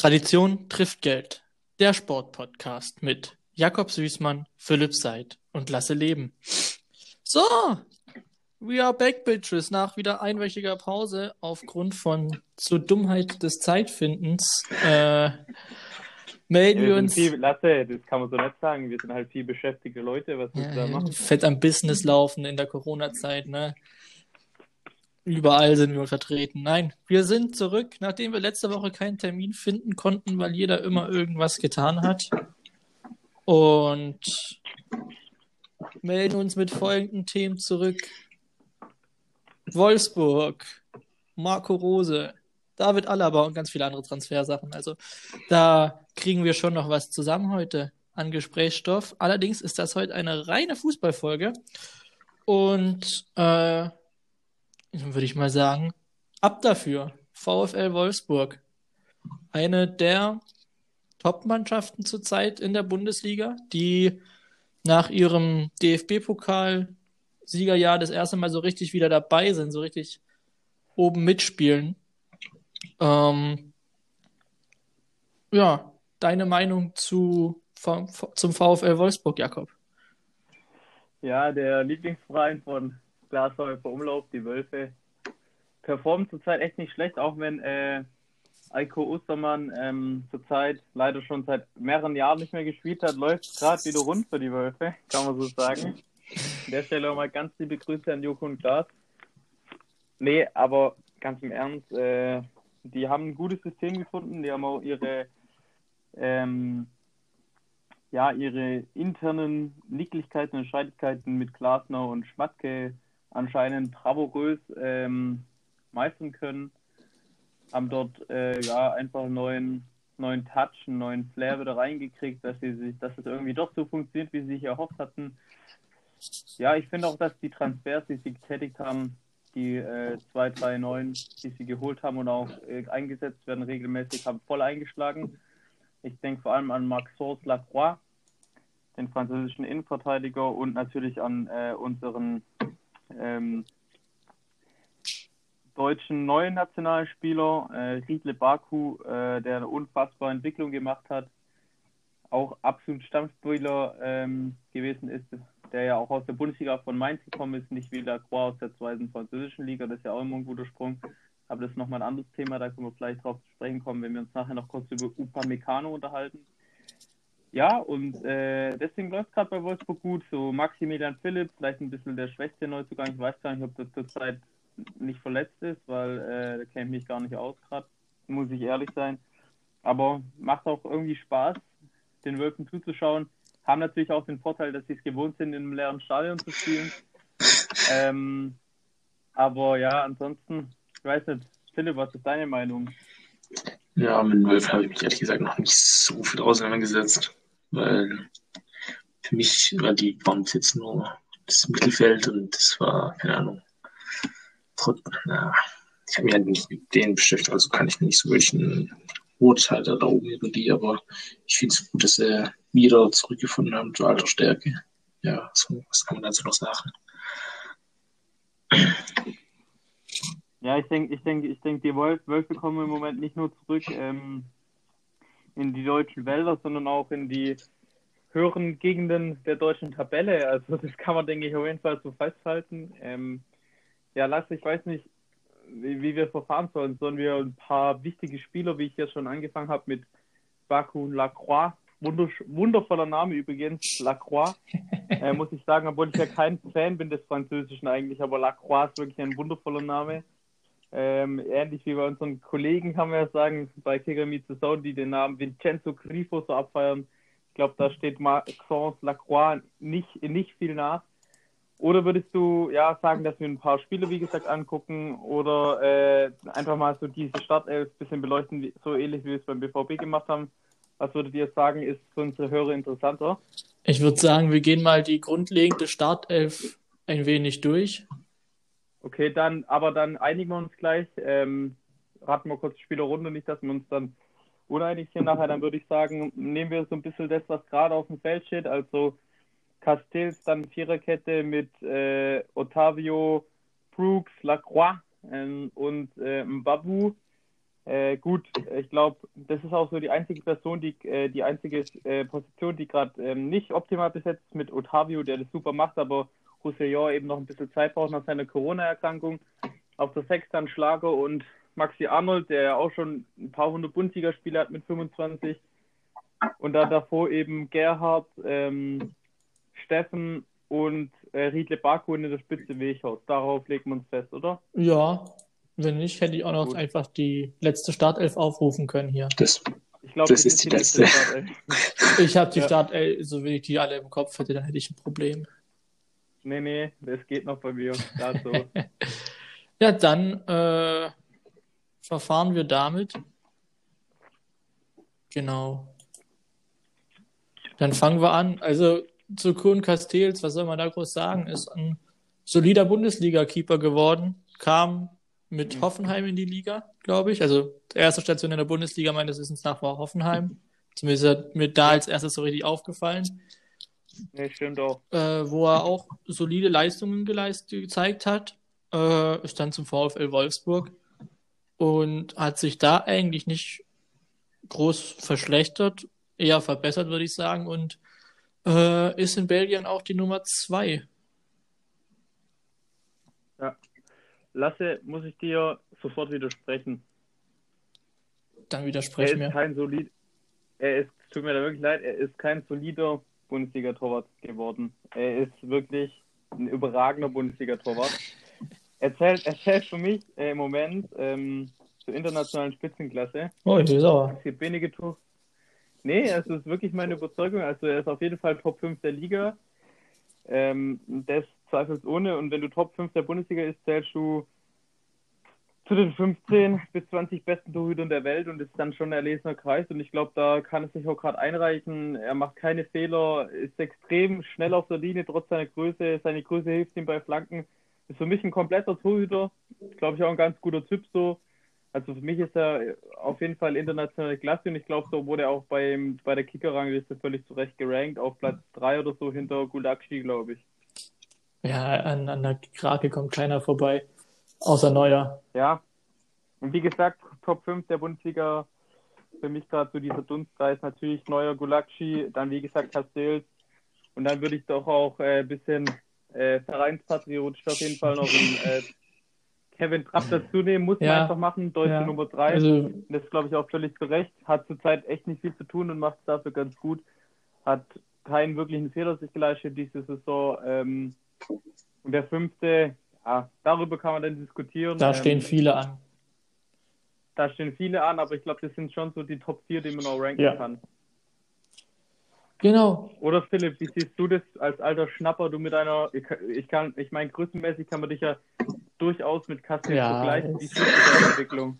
Tradition trifft Geld. Der Sportpodcast mit Jakob Süßmann, Philipp Seid und Lasse Leben. So, we are back, bitches. Nach wieder einwöchiger Pause aufgrund von zur Dummheit des Zeitfindens äh, melden Ja, wir uns Viel, Lasse, das kann man so nicht sagen. Wir sind halt viel beschäftigte Leute. Was du da machen? fett am Business laufen in der Corona-Zeit, ne? Überall sind wir vertreten. Nein, wir sind zurück, nachdem wir letzte Woche keinen Termin finden konnten, weil jeder immer irgendwas getan hat. Und melden uns mit folgenden Themen zurück. Wolfsburg, Marco Rose, David Alaba und ganz viele andere Transfersachen. Also da kriegen wir schon noch was zusammen heute an Gesprächsstoff. Allerdings ist das heute eine reine Fußballfolge. Und äh, würde ich mal sagen, ab dafür. VfL Wolfsburg. Eine der Top-Mannschaften zurzeit in der Bundesliga, die nach ihrem DFB-Pokal-Siegerjahr das erste Mal so richtig wieder dabei sind, so richtig oben mitspielen. Ähm, ja, deine Meinung zu, zum VfL Wolfsburg, Jakob? Ja, der Lieblingsverein von Glashäufer Umlauf, die Wölfe, performt zurzeit echt nicht schlecht, auch wenn äh, Eiko Ostermann ähm, zurzeit leider schon seit mehreren Jahren nicht mehr gespielt hat, läuft gerade wieder rund für die Wölfe, kann man so sagen. An der Stelle auch mal ganz liebe Grüße an Joko und Glas. Nee, aber ganz im Ernst, äh, die haben ein gutes System gefunden, die haben auch ihre ähm, ja, ihre internen Nicklichkeiten und Streitigkeiten mit Glasner und Schmatke anscheinend bravourös ähm, meistern können. Haben dort äh, ja einfach einen neuen, neuen Touch, einen neuen Flair wieder reingekriegt, dass sie sich, dass es irgendwie doch so funktioniert, wie sie sich erhofft hatten. Ja, ich finde auch, dass die Transfers, die sie getätigt haben, die äh, 2, 3, 9, die sie geholt haben und auch äh, eingesetzt werden regelmäßig, haben voll eingeschlagen. Ich denke vor allem an Maxence Lacroix, den französischen Innenverteidiger und natürlich an äh, unseren ähm, deutschen neuen Nationalspieler, äh, Riedle Baku, äh, der eine unfassbare Entwicklung gemacht hat, auch absolut Stammspieler ähm, gewesen ist, der ja auch aus der Bundesliga von Mainz gekommen ist, nicht wie Lacroix aus der zweiten französischen Liga, das ist ja auch immer ein guter Sprung. Aber das ist nochmal ein anderes Thema, da können wir vielleicht drauf zu sprechen kommen, wenn wir uns nachher noch kurz über Upamecano unterhalten. Ja, und äh, deswegen läuft es gerade bei Wolfsburg gut. So Maximilian Philipp, vielleicht ein bisschen der schwächste Neuzugang. Ich weiß gar nicht, ob das zurzeit nicht verletzt ist, weil äh, der kennt mich gar nicht aus gerade, muss ich ehrlich sein. Aber macht auch irgendwie Spaß, den Wölfen zuzuschauen. Haben natürlich auch den Vorteil, dass sie es gewohnt sind, in einem leeren Stadion zu spielen. Ähm, aber ja, ansonsten, ich weiß nicht, Philipp, was ist deine Meinung? Ja, mit Wolf habe ich mich ehrlich gesagt noch nicht so viel auseinandergesetzt, weil für mich war die bis jetzt nur das Mittelfeld und das war, keine Ahnung, trotz, na, ich habe mich halt nicht mit denen beschäftigt, also kann ich nicht so wirklich ein Urteil da oben über die, aber ich finde es gut, dass sie wieder zurückgefunden haben zu alter Stärke. Ja, so, was kann man dazu noch sagen? Ja, ich denke, ich denke, ich denke, die Wolf, Wölfe kommen im Moment nicht nur zurück ähm, in die deutschen Wälder, sondern auch in die höheren Gegenden der deutschen Tabelle. Also das kann man, denke ich, auf jeden Fall so festhalten. Ähm, ja, Lasse, ich weiß nicht, wie, wie wir verfahren sollen. Sollen wir ein paar wichtige Spieler, wie ich jetzt schon angefangen habe, mit Baku Lacroix, wundersch- wundervoller Name übrigens, Lacroix, äh, muss ich sagen, obwohl ich ja kein Fan bin des Französischen eigentlich, aber Lacroix ist wirklich ein wundervoller Name. Ähm, ähnlich wie bei unseren Kollegen kann man ja sagen, bei Kicker zu Sound, die den Namen Vincenzo Grifo so abfeiern. Ich glaube, da steht Maxence Lacroix nicht, nicht viel nach. Oder würdest du ja sagen, dass wir ein paar Spiele, wie gesagt, angucken oder äh, einfach mal so diese Startelf ein bisschen beleuchten, so ähnlich wie wir es beim BVB gemacht haben? Was würdet ihr sagen, ist für unsere Hörer interessanter? Ich würde sagen, wir gehen mal die grundlegende Startelf ein wenig durch. Okay, dann, aber dann einigen wir uns gleich. Ähm, raten wir kurz die Spielerrunde, nicht, dass wir uns dann uneinig sind nachher. Dann würde ich sagen, nehmen wir so ein bisschen das, was gerade auf dem Feld steht. Also Castells, dann Viererkette mit äh, Otavio, Brooks, Lacroix ähm, und äh, Mbabu. Äh, gut, ich glaube, das ist auch so die einzige Person, die äh, die einzige äh, Position, die gerade ähm, nicht optimal besetzt ist mit Otavio, der das super macht, aber Roussillon eben noch ein bisschen Zeit braucht nach seiner Corona-Erkrankung. Auf der Sechs dann Schlager und Maxi Arnold, der ja auch schon ein paar hundert Bundesligaspiele hat mit 25. Und dann davor eben Gerhard, ähm, Steffen und äh, Riedle Baku in der Spitze Weghaus. Darauf legt man es fest, oder? Ja, wenn nicht, hätte ich auch noch Gut. einfach die letzte Startelf aufrufen können hier. Das, ich glaub, das, das ist die letzte. letzte ich habe die ja. Startelf, so wenn ich die alle im Kopf hätte, dann hätte ich ein Problem. Nee, nee, das geht noch bei mir. So. ja, dann äh, verfahren wir damit. Genau. Dann fangen wir an. Also zu Kuhn Castells, was soll man da groß sagen, ist ein solider Bundesliga-Keeper geworden, kam mit. Hoffenheim in die Liga, glaube ich. Also erste Station in der Bundesliga meines Wissens nach war Hoffenheim. Zumindest hat mir da als erstes so richtig aufgefallen. Nee, stimmt auch. Äh, wo er auch solide Leistungen gezeigt hat. Äh, ist dann zum VfL Wolfsburg und hat sich da eigentlich nicht groß verschlechtert, eher verbessert, würde ich sagen. Und äh, ist in Belgien auch die Nummer zwei. Ja. Lasse, muss ich dir sofort widersprechen. Dann widerspreche mir. Kein solid, er ist, tut mir da wirklich leid, er ist kein solider Bundesliga-Torwart geworden. Er ist wirklich ein überragender Bundesliga-Torwart. Er zählt, er zählt für mich äh, im Moment ähm, zur internationalen Spitzenklasse. Oh, ich bin sauer. Es gibt wenige Tore. Nee, es ist wirklich meine Überzeugung. Also er ist auf jeden Fall Top 5 der Liga. Ähm, das zweifelsohne. Und wenn du Top 5 der Bundesliga ist, zählst du zu den 15 bis 20 besten Torhütern der Welt und ist dann schon ein erlesener Kreis. Und ich glaube, da kann es sich auch gerade einreichen. Er macht keine Fehler, ist extrem schnell auf der Linie, trotz seiner Größe. Seine Größe hilft ihm bei Flanken. Ist für mich ein kompletter Torhüter. Glaube ich auch ein ganz guter Typ so. Also für mich ist er auf jeden Fall internationale Klasse und ich glaube, so wurde er auch beim, bei der Kicker-Rangliste völlig zurecht gerankt, auf Platz 3 oder so hinter Gulakshi, glaube ich. Ja, an, an der Krake kommt keiner vorbei, außer Neuer. Ja, und wie gesagt, Top 5 der Bundesliga, für mich gerade so dieser Dunstkreis, natürlich Neuer Gulakshi, dann wie gesagt Castells und dann würde ich doch auch ein äh, bisschen äh, vereinspatriotisch auf jeden Fall noch einen äh, Kevin Trapp dazu nehmen, muss ja. man einfach machen. Deutsche ja. Nummer 3. Also, das glaube ich auch völlig zu Recht. Hat zurzeit echt nicht viel zu tun und macht es dafür ganz gut. Hat keinen wirklichen Fehler sich geleistet diese Saison. Ähm, und der fünfte, ja, darüber kann man dann diskutieren. Da ähm, stehen viele an. Da stehen viele an, aber ich glaube, das sind schon so die Top 4, die man auch ranken ja. kann. Genau. Oder Philipp, wie siehst du das als alter Schnapper, du mit einer, ich kann, ich meine, größenmäßig kann man dich ja durchaus mit Kassel ja, vergleichen. Wie siehst du Entwicklung?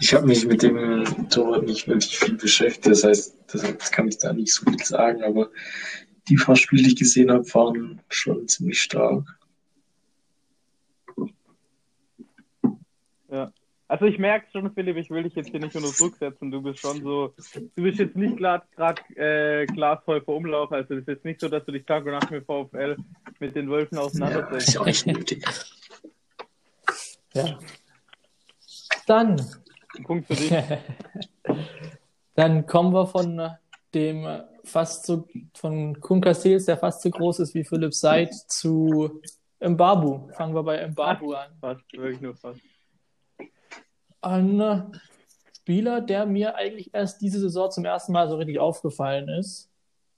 Ich habe mich mit dem Torwart nicht wirklich viel beschäftigt, das heißt, das kann ich da nicht so viel sagen, aber die paar Spiele, die ich gesehen habe, waren schon ziemlich stark. Ja. Also ich merke schon, Philipp, ich will dich jetzt hier nicht unter Druck setzen. Du bist schon so, du bist jetzt nicht gerade äh, glasvoll vor Umlauf. Also es ist jetzt nicht so, dass du dich Tag und Nacht mit VfL mit den Wölfen auseinandersetzt. Ja, ist auch nicht nötig. ja. Dann. Punkt für dich. Dann kommen wir von dem fast so, von Kun Castells, der fast so groß ist wie Philipp Seid, zu Mbabu. Fangen wir bei Mbabu an. Fast, wirklich nur fast ein Spieler, der mir eigentlich erst diese Saison zum ersten Mal so richtig aufgefallen ist.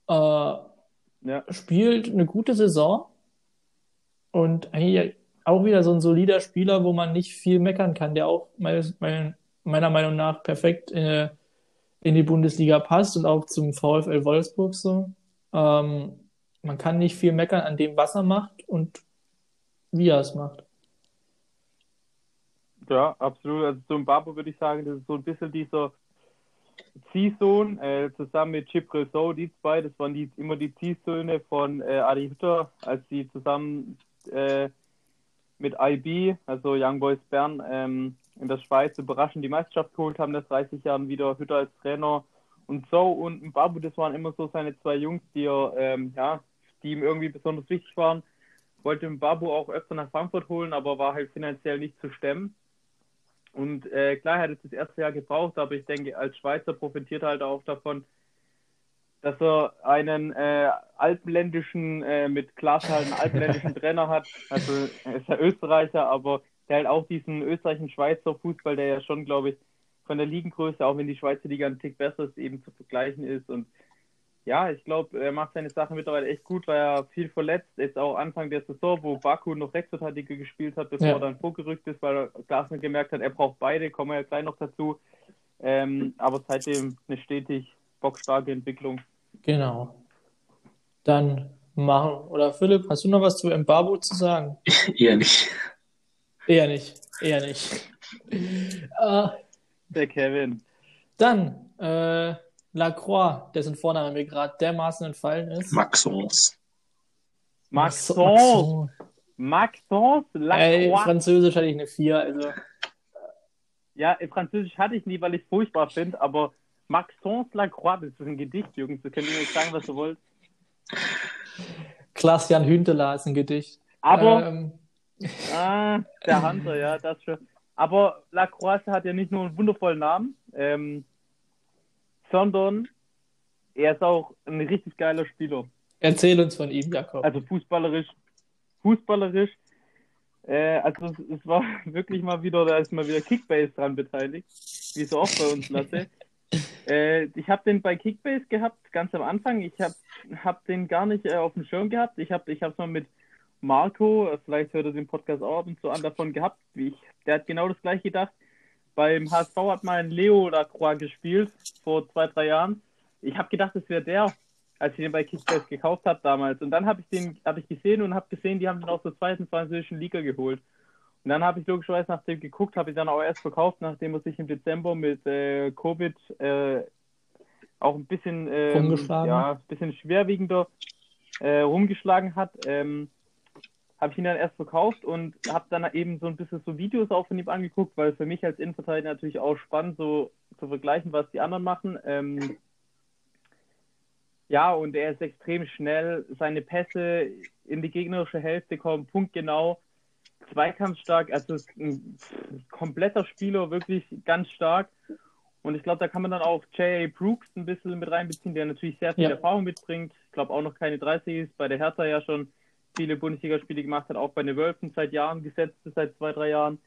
Äh, ja. Spielt eine gute Saison und eigentlich auch wieder so ein solider Spieler, wo man nicht viel meckern kann, der auch meines, meiner Meinung nach perfekt in, in, die Bundesliga passt und auch zum VfL Wolfsburg so. Ähm, man kann nicht viel meckern an dem, was er macht und wie er es macht. Ja, absolut. Also zum Babo würde ich sagen, das ist so ein bisschen dieser Ziehsohn äh, zusammen mit Chip Rezo, die zwei, das waren die, immer die Ziehsöhne von äh, Adi Hütter, als sie zusammen äh, mit IB, also Young Boys Bern, ähm, in der Schweiz überraschend die Meisterschaft geholt haben, das 30 Jahren wieder Hütter als Trainer und so und Babu, das waren immer so seine zwei Jungs, die er, ähm, ja, die ihm irgendwie besonders wichtig waren. Wollte Babu auch öfter nach Frankfurt holen, aber war halt finanziell nicht zu stemmen. Und äh, klar, er hat es das erste Jahr gebraucht, aber ich denke, als Schweizer profitiert er halt auch davon, dass er einen äh, alpenländischen, äh, mit Klasse halt einen alpenländischen Trainer hat. Also er ist ja Österreicher, aber der halt auch diesen österreichischen Schweizer Fußball, der ja schon, glaube ich, von der Ligengröße, auch wenn die Schweizer Liga ein Tick besser ist, eben zu vergleichen ist. Und ja, ich glaube, er macht seine Sachen mittlerweile echt gut, weil er viel verletzt ist. Auch Anfang der Saison, wo Baku noch Rechtsverteidiger gespielt hat, bevor ja. er dann vorgerückt ist, weil er Glasner gemerkt hat, er braucht beide, kommen wir ja gleich noch dazu. Ähm, aber seitdem eine stetig bockstarke Entwicklung. Genau. Dann machen. Oder Philipp, hast du noch was zu Mbabo zu sagen? Eher nicht. Eher nicht. Eher nicht. Der Kevin. Dann, äh, Lacroix, dessen Vorname mir gerade dermaßen entfallen ist. Maxence. Maxence. Maxence Lacroix. Ey, Französisch hatte ich eine 4, also. Ja, Französisch hatte ich nie, weil ich es furchtbar finde, aber Maxence Lacroix, das ist ein Gedicht, Jungs. Du könnt mir jetzt sagen, was du wollt. Klaas-Jan Hünteler ist ein Gedicht. Aber, ähm, ah, der Hunter, ja, das schon. Aber Lacroix hat ja nicht nur einen wundervollen Namen, ähm, sondern er ist auch ein richtig geiler Spieler. Erzähl uns von ihm, Jakob. Also fußballerisch, fußballerisch. Äh, also es, es, war wirklich mal wieder, da ist mal wieder Kickbase dran beteiligt, wie so oft bei uns, Lasse. äh, ich habe den bei Kickbase gehabt, ganz am Anfang. Ich habe hab den gar nicht äh, auf dem Schirm gehabt. Ich habe es mal mit Marco, äh, vielleicht hört er den Podcast auch ab und zu an, davon gehabt, wie ich. Der hat genau das gleiche gedacht. Beim HSV hat mal ein Leo Lacroix gespielt, vor zwei, drei Jahren. Ich habe gedacht, es wäre der, als ich den bei Kickbase gekauft habe damals. Und dann habe ich den hab ich gesehen und habe gesehen, die haben den aus der zweiten französischen Liga geholt. Und dann habe ich logischerweise nach dem geguckt, habe ich dann auch erst verkauft, nachdem er sich im Dezember mit äh, Covid äh, auch ein bisschen, ähm, ja, ein bisschen schwerwiegender äh, rumgeschlagen hat. Ähm, habe ich ihn dann erst verkauft und habe dann eben so ein bisschen so Videos auch von ihm angeguckt, weil für mich als Innenverteidiger natürlich auch spannend, so zu vergleichen, was die anderen machen. Ähm, ja, und er ist extrem schnell. Seine Pässe in die gegnerische Hälfte kommen punktgenau. Zweikampfstark, also ist ein kompletter Spieler, wirklich ganz stark. Und ich glaube, da kann man dann auch J.A. Brooks ein bisschen mit reinbeziehen, der natürlich sehr viel ja. Erfahrung mitbringt. Ich glaube auch noch keine 30 ist, bei der Hertha ja schon viele Bundesligaspiele gemacht hat, auch bei den Wölfen seit Jahren gesetzt ist, seit zwei, drei Jahren.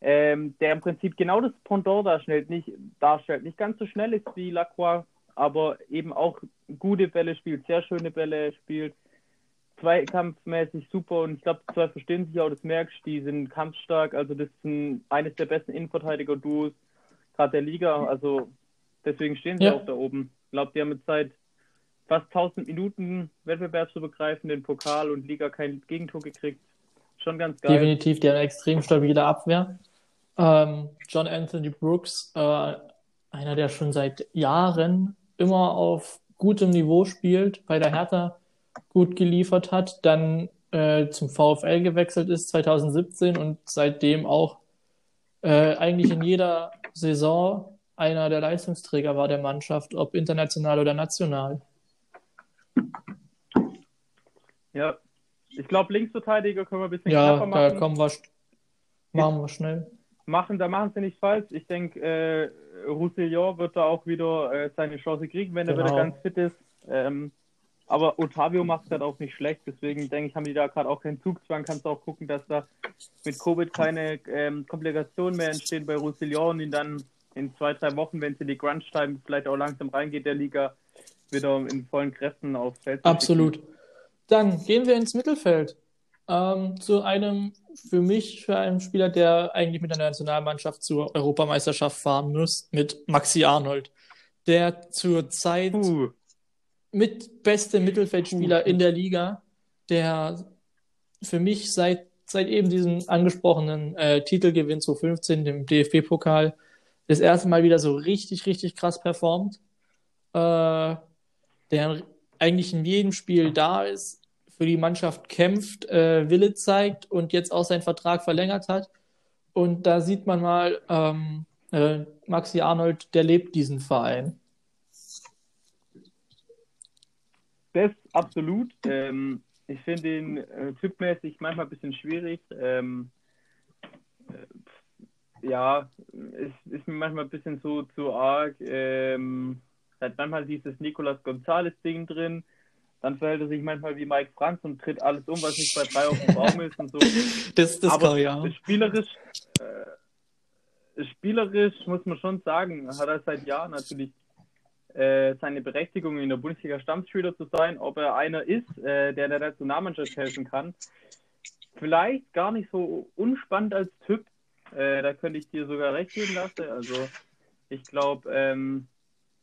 Ähm, der im Prinzip genau das Pendant darstellt, nicht, darstellt, nicht ganz so schnell ist wie Lacroix, aber eben auch gute Bälle spielt, sehr schöne Bälle spielt, zweikampfmäßig super und ich glaube, die zwei verstehen sich auch, das merkst die sind kampfstark, also das sind eines der besten Innenverteidiger-Duos gerade der Liga, also deswegen stehen sie ja. auch da oben. Ich glaube, die haben mit Zeit fast 1000 Minuten wettbewerbsübergreifend Pokal und Liga kein Gegentor gekriegt. Schon ganz geil. Definitiv, die haben eine extrem stabile Abwehr. Ähm, John Anthony Brooks, äh, einer, der schon seit Jahren immer auf gutem Niveau spielt, bei der Hertha gut geliefert hat, dann äh, zum VfL gewechselt ist 2017 und seitdem auch äh, eigentlich in jeder Saison einer der Leistungsträger war der Mannschaft, ob international oder national. Ja, ich glaube, Linksverteidiger können wir ein bisschen ja, knapper machen. Ja, da kommen wir, machen wir schnell. Machen, da machen sie nicht falsch. Ich denke, äh, Roussillon wird da auch wieder äh, seine Chance kriegen, wenn genau. er wieder ganz fit ist. Ähm, aber Otavio macht es halt auch nicht schlecht, deswegen denke ich, haben die da gerade auch keinen Zugzwang. Kannst du auch gucken, dass da mit Covid keine ähm, Komplikationen mehr entstehen bei Roussillon und ihn dann in zwei, drei Wochen, wenn es in die Crunch-Time vielleicht auch langsam reingeht, der Liga wieder in vollen Kräften aufs Feld. Absolut. Dann gehen wir ins Mittelfeld. Ähm, zu einem, für mich, für einen Spieler, der eigentlich mit der Nationalmannschaft zur Europameisterschaft fahren muss, mit Maxi Arnold, der zurzeit uh. mit beste Mittelfeldspieler uh. in der Liga, der für mich seit, seit eben diesem angesprochenen äh, Titelgewinn 2015, dem DFB-Pokal, das erste Mal wieder so richtig, richtig krass performt. Äh, der eigentlich in jedem Spiel da ist, für die Mannschaft kämpft, äh, Wille zeigt und jetzt auch seinen Vertrag verlängert hat. Und da sieht man mal, ähm, äh, Maxi Arnold, der lebt diesen Verein. Das absolut. Ähm, ich finde ihn äh, typmäßig manchmal ein bisschen schwierig. Ähm, äh, ja, ist, ist mir manchmal ein bisschen so zu arg. Ähm, hat manchmal dieses Nicolas Gonzalez-Ding drin. Dann verhält er sich manchmal wie Mike Franz und tritt alles um, was nicht bei drei auf dem Baum ist und so. Das, das Aber kann ja. spielerisch, äh, spielerisch muss man schon sagen, hat er seit Jahren natürlich äh, seine Berechtigung in der Bundesliga Stammspieler zu sein. Ob er einer ist, äh, der der Nationalmannschaft helfen kann, vielleicht gar nicht so unspannend als Typ. Äh, da könnte ich dir sogar recht geben lassen. Also ich glaube, ähm,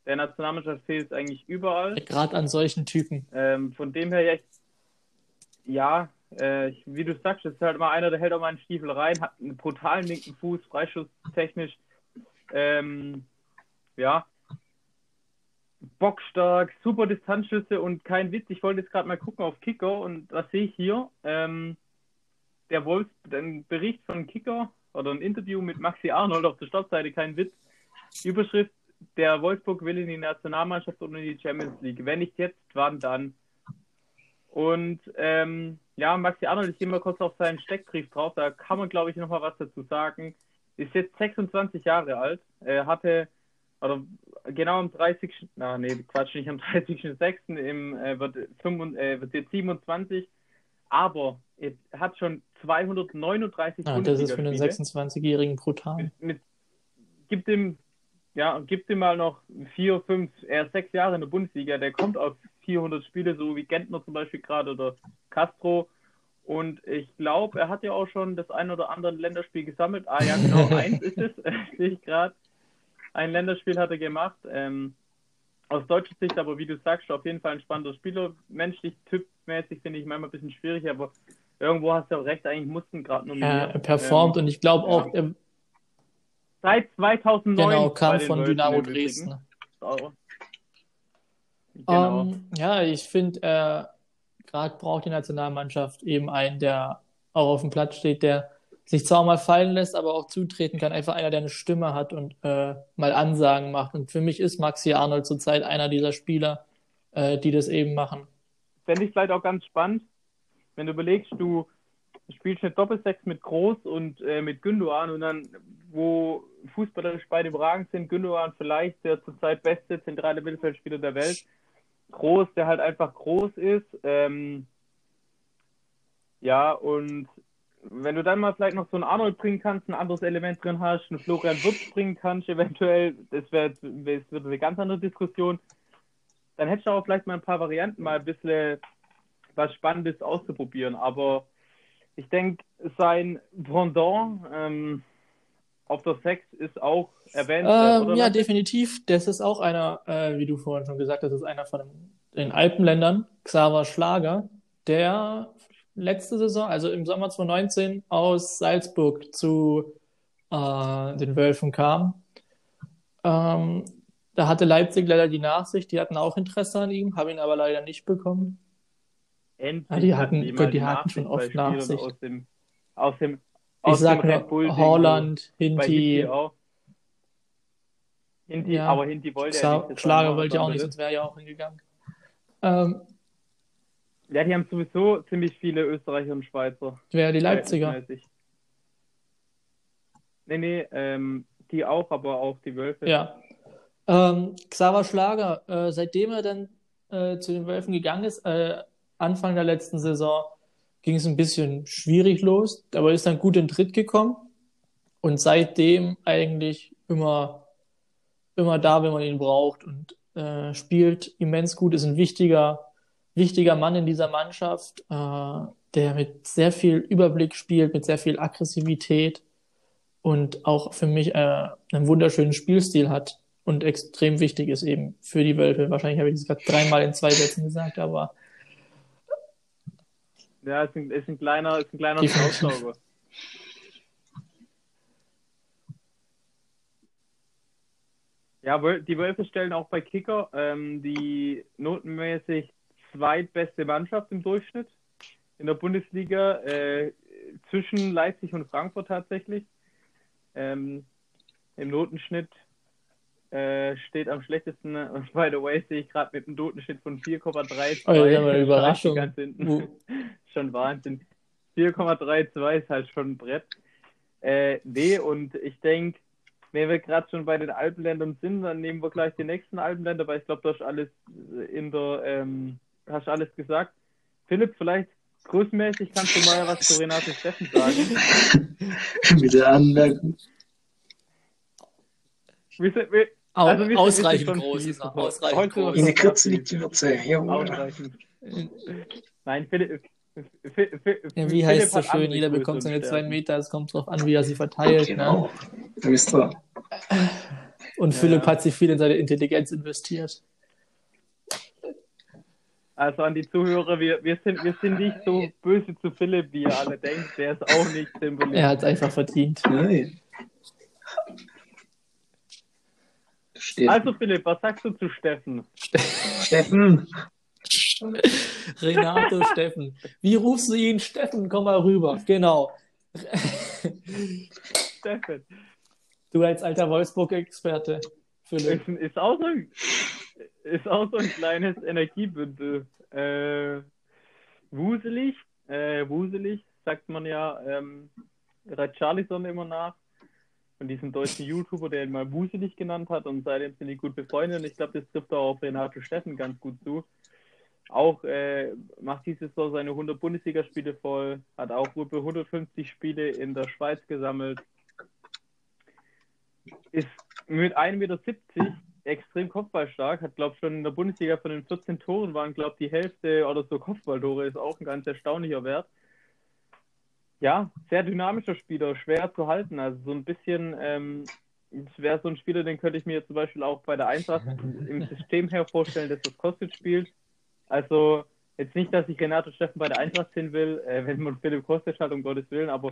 der Nationalmannschaft fehlt es eigentlich überall. Gerade an solchen Typen. Ähm, von dem her, ja, ja äh, wie du sagst, ist halt mal einer, der hält auch mal einen Stiefel rein, hat einen brutalen linken Fuß, freischusstechnisch. Ähm, ja, bockstark, super Distanzschüsse und kein Witz. Ich wollte jetzt gerade mal gucken auf Kicker und was sehe ich hier? Ähm, der Wolfs, ein Bericht von Kicker oder ein Interview mit Maxi Arnold auf der Startseite, kein Witz. Überschrift: Der Wolfsburg will in die Nationalmannschaft und in die Champions League. Wenn nicht jetzt, wann dann? Und ähm, ja, Maxi Arnold, ich gehe mal kurz auf seinen Steckbrief drauf, da kann man, glaube ich, nochmal was dazu sagen. Ist jetzt 26 Jahre alt, er hatte, oder genau am 30. Na, nee, Quatsch, nicht am 30.06. im äh, wird, 25, äh, wird jetzt 27, aber er hat schon 239 Ja, das ist für einen Bundesligaspiele 26-Jährigen brutal. mit, mit gibt ihm ja gibt ihm mal noch vier, fünf, er ist sechs Jahre in der Bundesliga, der kommt auf 400 Spiele, so wie Gentner zum Beispiel gerade oder Castro. Und ich glaube, er hat ja auch schon das ein oder andere Länderspiel gesammelt. Ah ja, genau, eins ist es, sehe ich gerade. Ein Länderspiel hat er gemacht. Ähm, aus deutscher Sicht, aber wie du sagst, auf jeden Fall ein spannender Spieler. Menschlich, typmäßig finde ich manchmal ein bisschen schwierig, aber irgendwo hast du auch recht, eigentlich mussten gerade Er, nominiert. er performt Ähm, und ich glaube ja. auch, er Seit 2009 genau, kam von Dynamo. Dresden. Genau. Genau. Ähm, ja, ich finde, äh, gerade braucht die Nationalmannschaft eben einen, der auch auf dem Platz steht, der sich zwar mal fallen lässt, aber auch zutreten kann. Einfach einer, der eine Stimme hat und äh, mal Ansagen macht. Und für mich ist Maxi Arnold zurzeit einer dieser Spieler, äh, die das eben machen. Fände ich vielleicht auch ganz spannend, wenn du überlegst, du spielst eine Doppelsechs mit Groß und äh, mit Gündogan und dann, wo fußballerisch beide überragend sind, Gündogan vielleicht der zurzeit beste zentrale Mittelfeldspieler der Welt, Groß, der halt einfach groß ist, ähm, ja, und wenn du dann mal vielleicht noch so einen Arnold bringen kannst, ein anderes Element drin hast, einen Florian Wirtz bringen kannst, eventuell, das wäre das wird eine ganz andere Diskussion, dann hättest du auch vielleicht mal ein paar Varianten, mal ein bisschen was Spannendes auszuprobieren. Aber ich denke, sein Pendant ähm, auf der 6 ist auch erwähnt. Ähm, oder? ja, definitiv. Das ist auch einer, äh, wie du vorhin schon gesagt hast, das ist einer von den Alpenländern, Xaver Schlager, der letzte Saison, also im Sommer 2019, aus Salzburg zu äh, den Wölfen kam. Ähm, da hatte Leipzig leider die Nachsicht, die hatten auch Interesse an ihm, haben ihn aber leider nicht bekommen. Endlich Ja, die hat hatten- Gott, die hatten schon oft Nachsicht. Aus dem, aus dem, Ich aus sag Red Bull nur Haaland, Bei Hinti Hinti, Ja. aber Hinti wollte ja Xa- nicht. Schlager wollte ja auch nicht, sonst wäre er ja auch hingegangen. Ähm, Ja, die haben sowieso ziemlich viele Österreicher und Schweizer. wäre die Leipziger. Nee, nee, ähm, die auch, aber auch die Wölfe. Ja. Ähm, Xaver Schlager, äh, seitdem er dann äh, zu den Wölfen gegangen ist, äh, Anfang der letzten Saison, ging es ein bisschen schwierig los, aber ist dann gut in Tritt gekommen und seitdem eigentlich immer, immer da, wenn man ihn braucht und äh, spielt immens gut, ist ein wichtiger, wichtiger Mann in dieser Mannschaft, äh, der mit sehr viel Überblick spielt, mit sehr viel Aggressivität und auch für mich äh, einen wunderschönen Spielstil hat und extrem wichtig ist eben für die Wölfe. Wahrscheinlich habe ich das gerade dreimal in zwei Sätzen gesagt, aber Ja, ist ein, ist ein kleiner, ist ein kleiner. Staubsauger. Ja, die Wölfe stellen auch bei Kicker ähm, die notenmäßig zweitbeste Mannschaft im Durchschnitt in der Bundesliga, äh, zwischen Leipzig und Frankfurt tatsächlich. Ähm, Im Notenschnitt äh, steht am schlechtesten, und by the way, sehe ich gerade mit einem Notenschnitt von 4,32. Oh, aber eine Überraschung. Wo- schon Wahnsinn. 4,32 ist halt schon ein Brett. Äh, nee, und ich denke, wenn wir gerade schon bei den Alpenländern sind, dann nehmen wir gleich die nächsten Alpenländer, weil ich glaube, du hast alles in der, ähm, hast alles gesagt. Philipp, vielleicht größenmäßig kannst du mal was zu Renate Steffen sagen. Mit der Anmerkung. Wir sind, wir, Au also wir sind ausreichend groß ist. Ausreichend Heute groß. In der Kürze liegt die Würze. Jawohl. ausreichend. Nein, Philipp. Ja, wie heißt es so hat schön, jeder Größe bekommt seine zwei. Meter, es kommt drauf an, wie er sie verteilt. Ne? Genau. Da wisst ihr. Und Ja, Philipp ja. hat sich viel in seine Intelligenz investiert. Also an die Zuhörer, wir, wir, sind, wir sind nicht so böse zu Philipp, wie ihr alle denkt. Der ist auch nicht symbolisch. Er hat es einfach verdient. Nein. Steffen. Also Philipp, was sagst du zu Steffen? Steffen. Renato Steffen. Wie rufst du ihn? Steffen, komm mal rüber. Genau. Steffen. Du als alter Wolfsburg-Experte. Ist, ist, auch so ein, ist auch so ein kleines Energiebündel. Äh, wuselig, äh, wuselig, sagt man ja, ähm, Charlison immer nach. Von diesem deutschen YouTuber, der ihn mal wuselig genannt hat und seitdem sind die gut befreundet. Und ich glaube, das trifft auch auf Renato Steffen ganz gut zu. Auch äh, macht dieses Jahr seine 100 Bundesligaspiele voll, hat auch über 150 Spiele in der Schweiz gesammelt. Ist mit 1,70 Meter extrem kopfballstark, hat, glaube ich, schon in der Bundesliga von den 14 Toren waren, glaube ich, die Hälfte oder so Kopfballtore, ist auch ein ganz erstaunlicher Wert. Ja, sehr dynamischer Spieler, schwer zu halten. Also so ein bisschen, ähm, wäre so ein Spieler, den könnte ich mir zum Beispiel auch bei der Eintracht im System her vorstellen, dass das Kostic spielt. Also jetzt nicht, dass ich Renato Steffen bei der Eintracht sehen will, äh, wenn man Philipp Kostic hat, um Gottes Willen, aber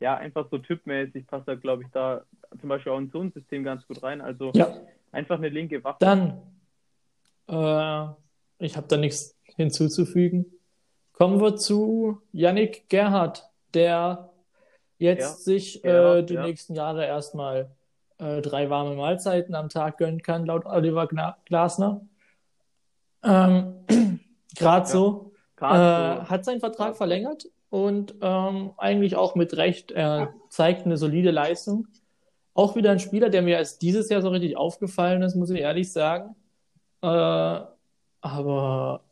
ja, einfach so typmäßig passt er, glaube ich, da zum Beispiel auch in so ein System ganz gut rein. Also Ja, einfach eine linke Waffe. dann. Äh, ich habe da nichts hinzuzufügen. Kommen wir zu Yannick Gerhardt, der jetzt Ja, sich äh, Gerhardt, die ja. nächsten Jahre erstmal äh, drei warme Mahlzeiten am Tag gönnen kann, laut Oliver Gna Glasner. Ähm, Gerade so. Gerade Äh, hat seinen Vertrag verlängert und ähm, eigentlich auch mit Recht. Er zeigt eine solide Leistung. Auch wieder ein Spieler, der mir erst dieses Jahr so richtig aufgefallen ist, muss ich ehrlich sagen. Äh, aber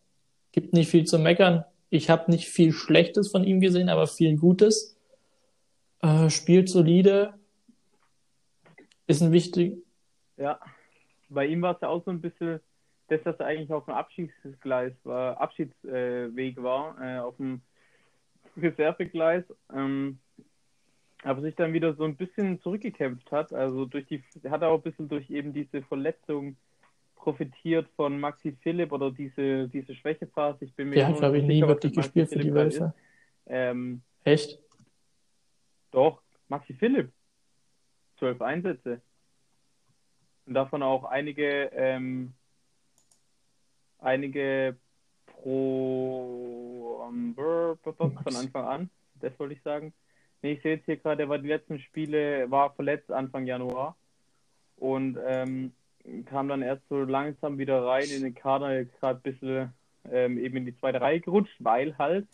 gibt nicht viel zu meckern. Ich habe nicht viel Schlechtes von ihm gesehen, aber viel Gutes. Äh, spielt solide. Ist ein wichtig. Ja, bei ihm war es ja auch so ein bisschen, dass das eigentlich auf dem Abschiedsgleis war, Abschiedsweg war, äh, auf dem Reservegleis, ähm, aber sich dann wieder so ein bisschen zurückgekämpft hat. Also durch die, hat er auch ein bisschen durch eben diese Verletzung profitiert von Maxi Philipp oder diese, diese Schwächephase. Ich bin mir Der hat, glaube ich, nie wirklich mit Maxi gespielt für die Philipp Wölfe. Ähm, Echt? doch, Maxi Philipp. Zwölf Einsätze. Und davon auch einige, ähm, einige pro ähm, brr, brr, von Anfang an. Das wollte ich sagen. Nee, ich sehe jetzt hier gerade, der war die letzten Spiele, war verletzt Anfang Januar. Und ähm, kam dann erst so langsam wieder rein in den Kader, jetzt gerade ein bisschen ähm, eben in die zweite Reihe gerutscht, weil halt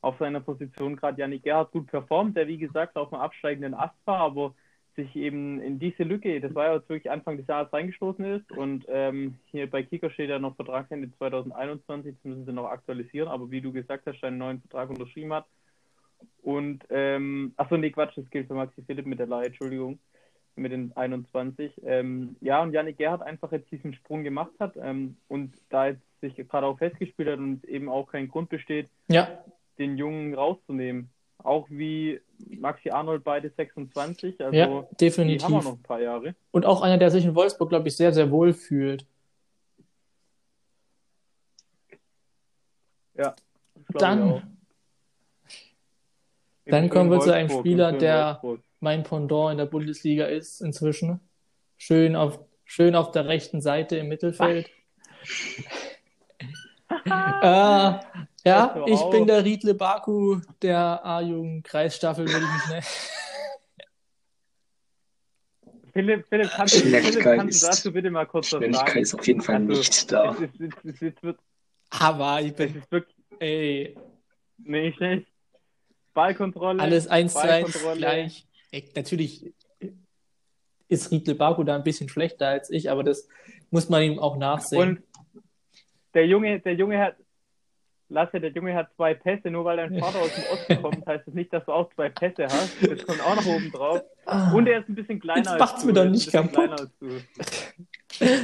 auf seiner Position gerade Janik Gerhardt gut performt, der wie gesagt auf einem absteigenden Ast war, aber sich eben in diese Lücke, das war ja jetzt wirklich Anfang des Jahres reingestoßen ist und ähm, hier bei Kicker steht ja noch Vertragsende 2021, das müssen sie noch aktualisieren, aber wie du gesagt hast, einen neuen Vertrag unterschrieben hat und ähm, achso, nee, Quatsch, das gilt für Maxi Philipp mit der Leihe, Entschuldigung, mit den 21. Ähm, ja, und Janik Gerhardt einfach jetzt diesen Sprung gemacht hat ähm, und da jetzt sich gerade auch festgespielt hat und eben auch kein Grund besteht, Ja, den Jungen rauszunehmen. Auch wie Maxi Arnold beide 26, also ja, die haben definitiv. wir noch ein paar Jahre. Und auch einer, der sich in Wolfsburg, glaube ich, sehr, sehr wohl fühlt. Ja, auch. Dann, dann kommen wir schönen zu einem Wolfsburg, Spieler, der Wolfsburg. mein Pendant in der Bundesliga ist inzwischen. Schön auf, schön auf der rechten Seite im Mittelfeld. äh, ja, ich auf. bin der Riedle Baku der A-Jugend-Kreisstaffel, würde ich mich nennen. Philipp, Philipp, kannst, du- Philipp, Schnelligkeit kannst du dazu bitte mal kurz was Schnelligkeit sagen? ist auf jeden Fall Also, nicht da. Es es ist, es wird, Aber ich es bin, ist wirklich, ey, nee, schnell. Ballkontrolle. alles eins zu eins gleich. ey, natürlich ist Riedle Baku da ein bisschen schlechter als ich, aber das muss man ihm auch nachsehen. Und der Junge, der Junge hat, Lasse, der Junge hat zwei Pässe, nur weil dein Vater aus dem Osten kommt, heißt das nicht, dass du auch zwei Pässe hast. Das kommt auch noch oben drauf. Ah, Und er ist ein bisschen kleiner Jetzt macht's du. mir doch nicht kaputt. als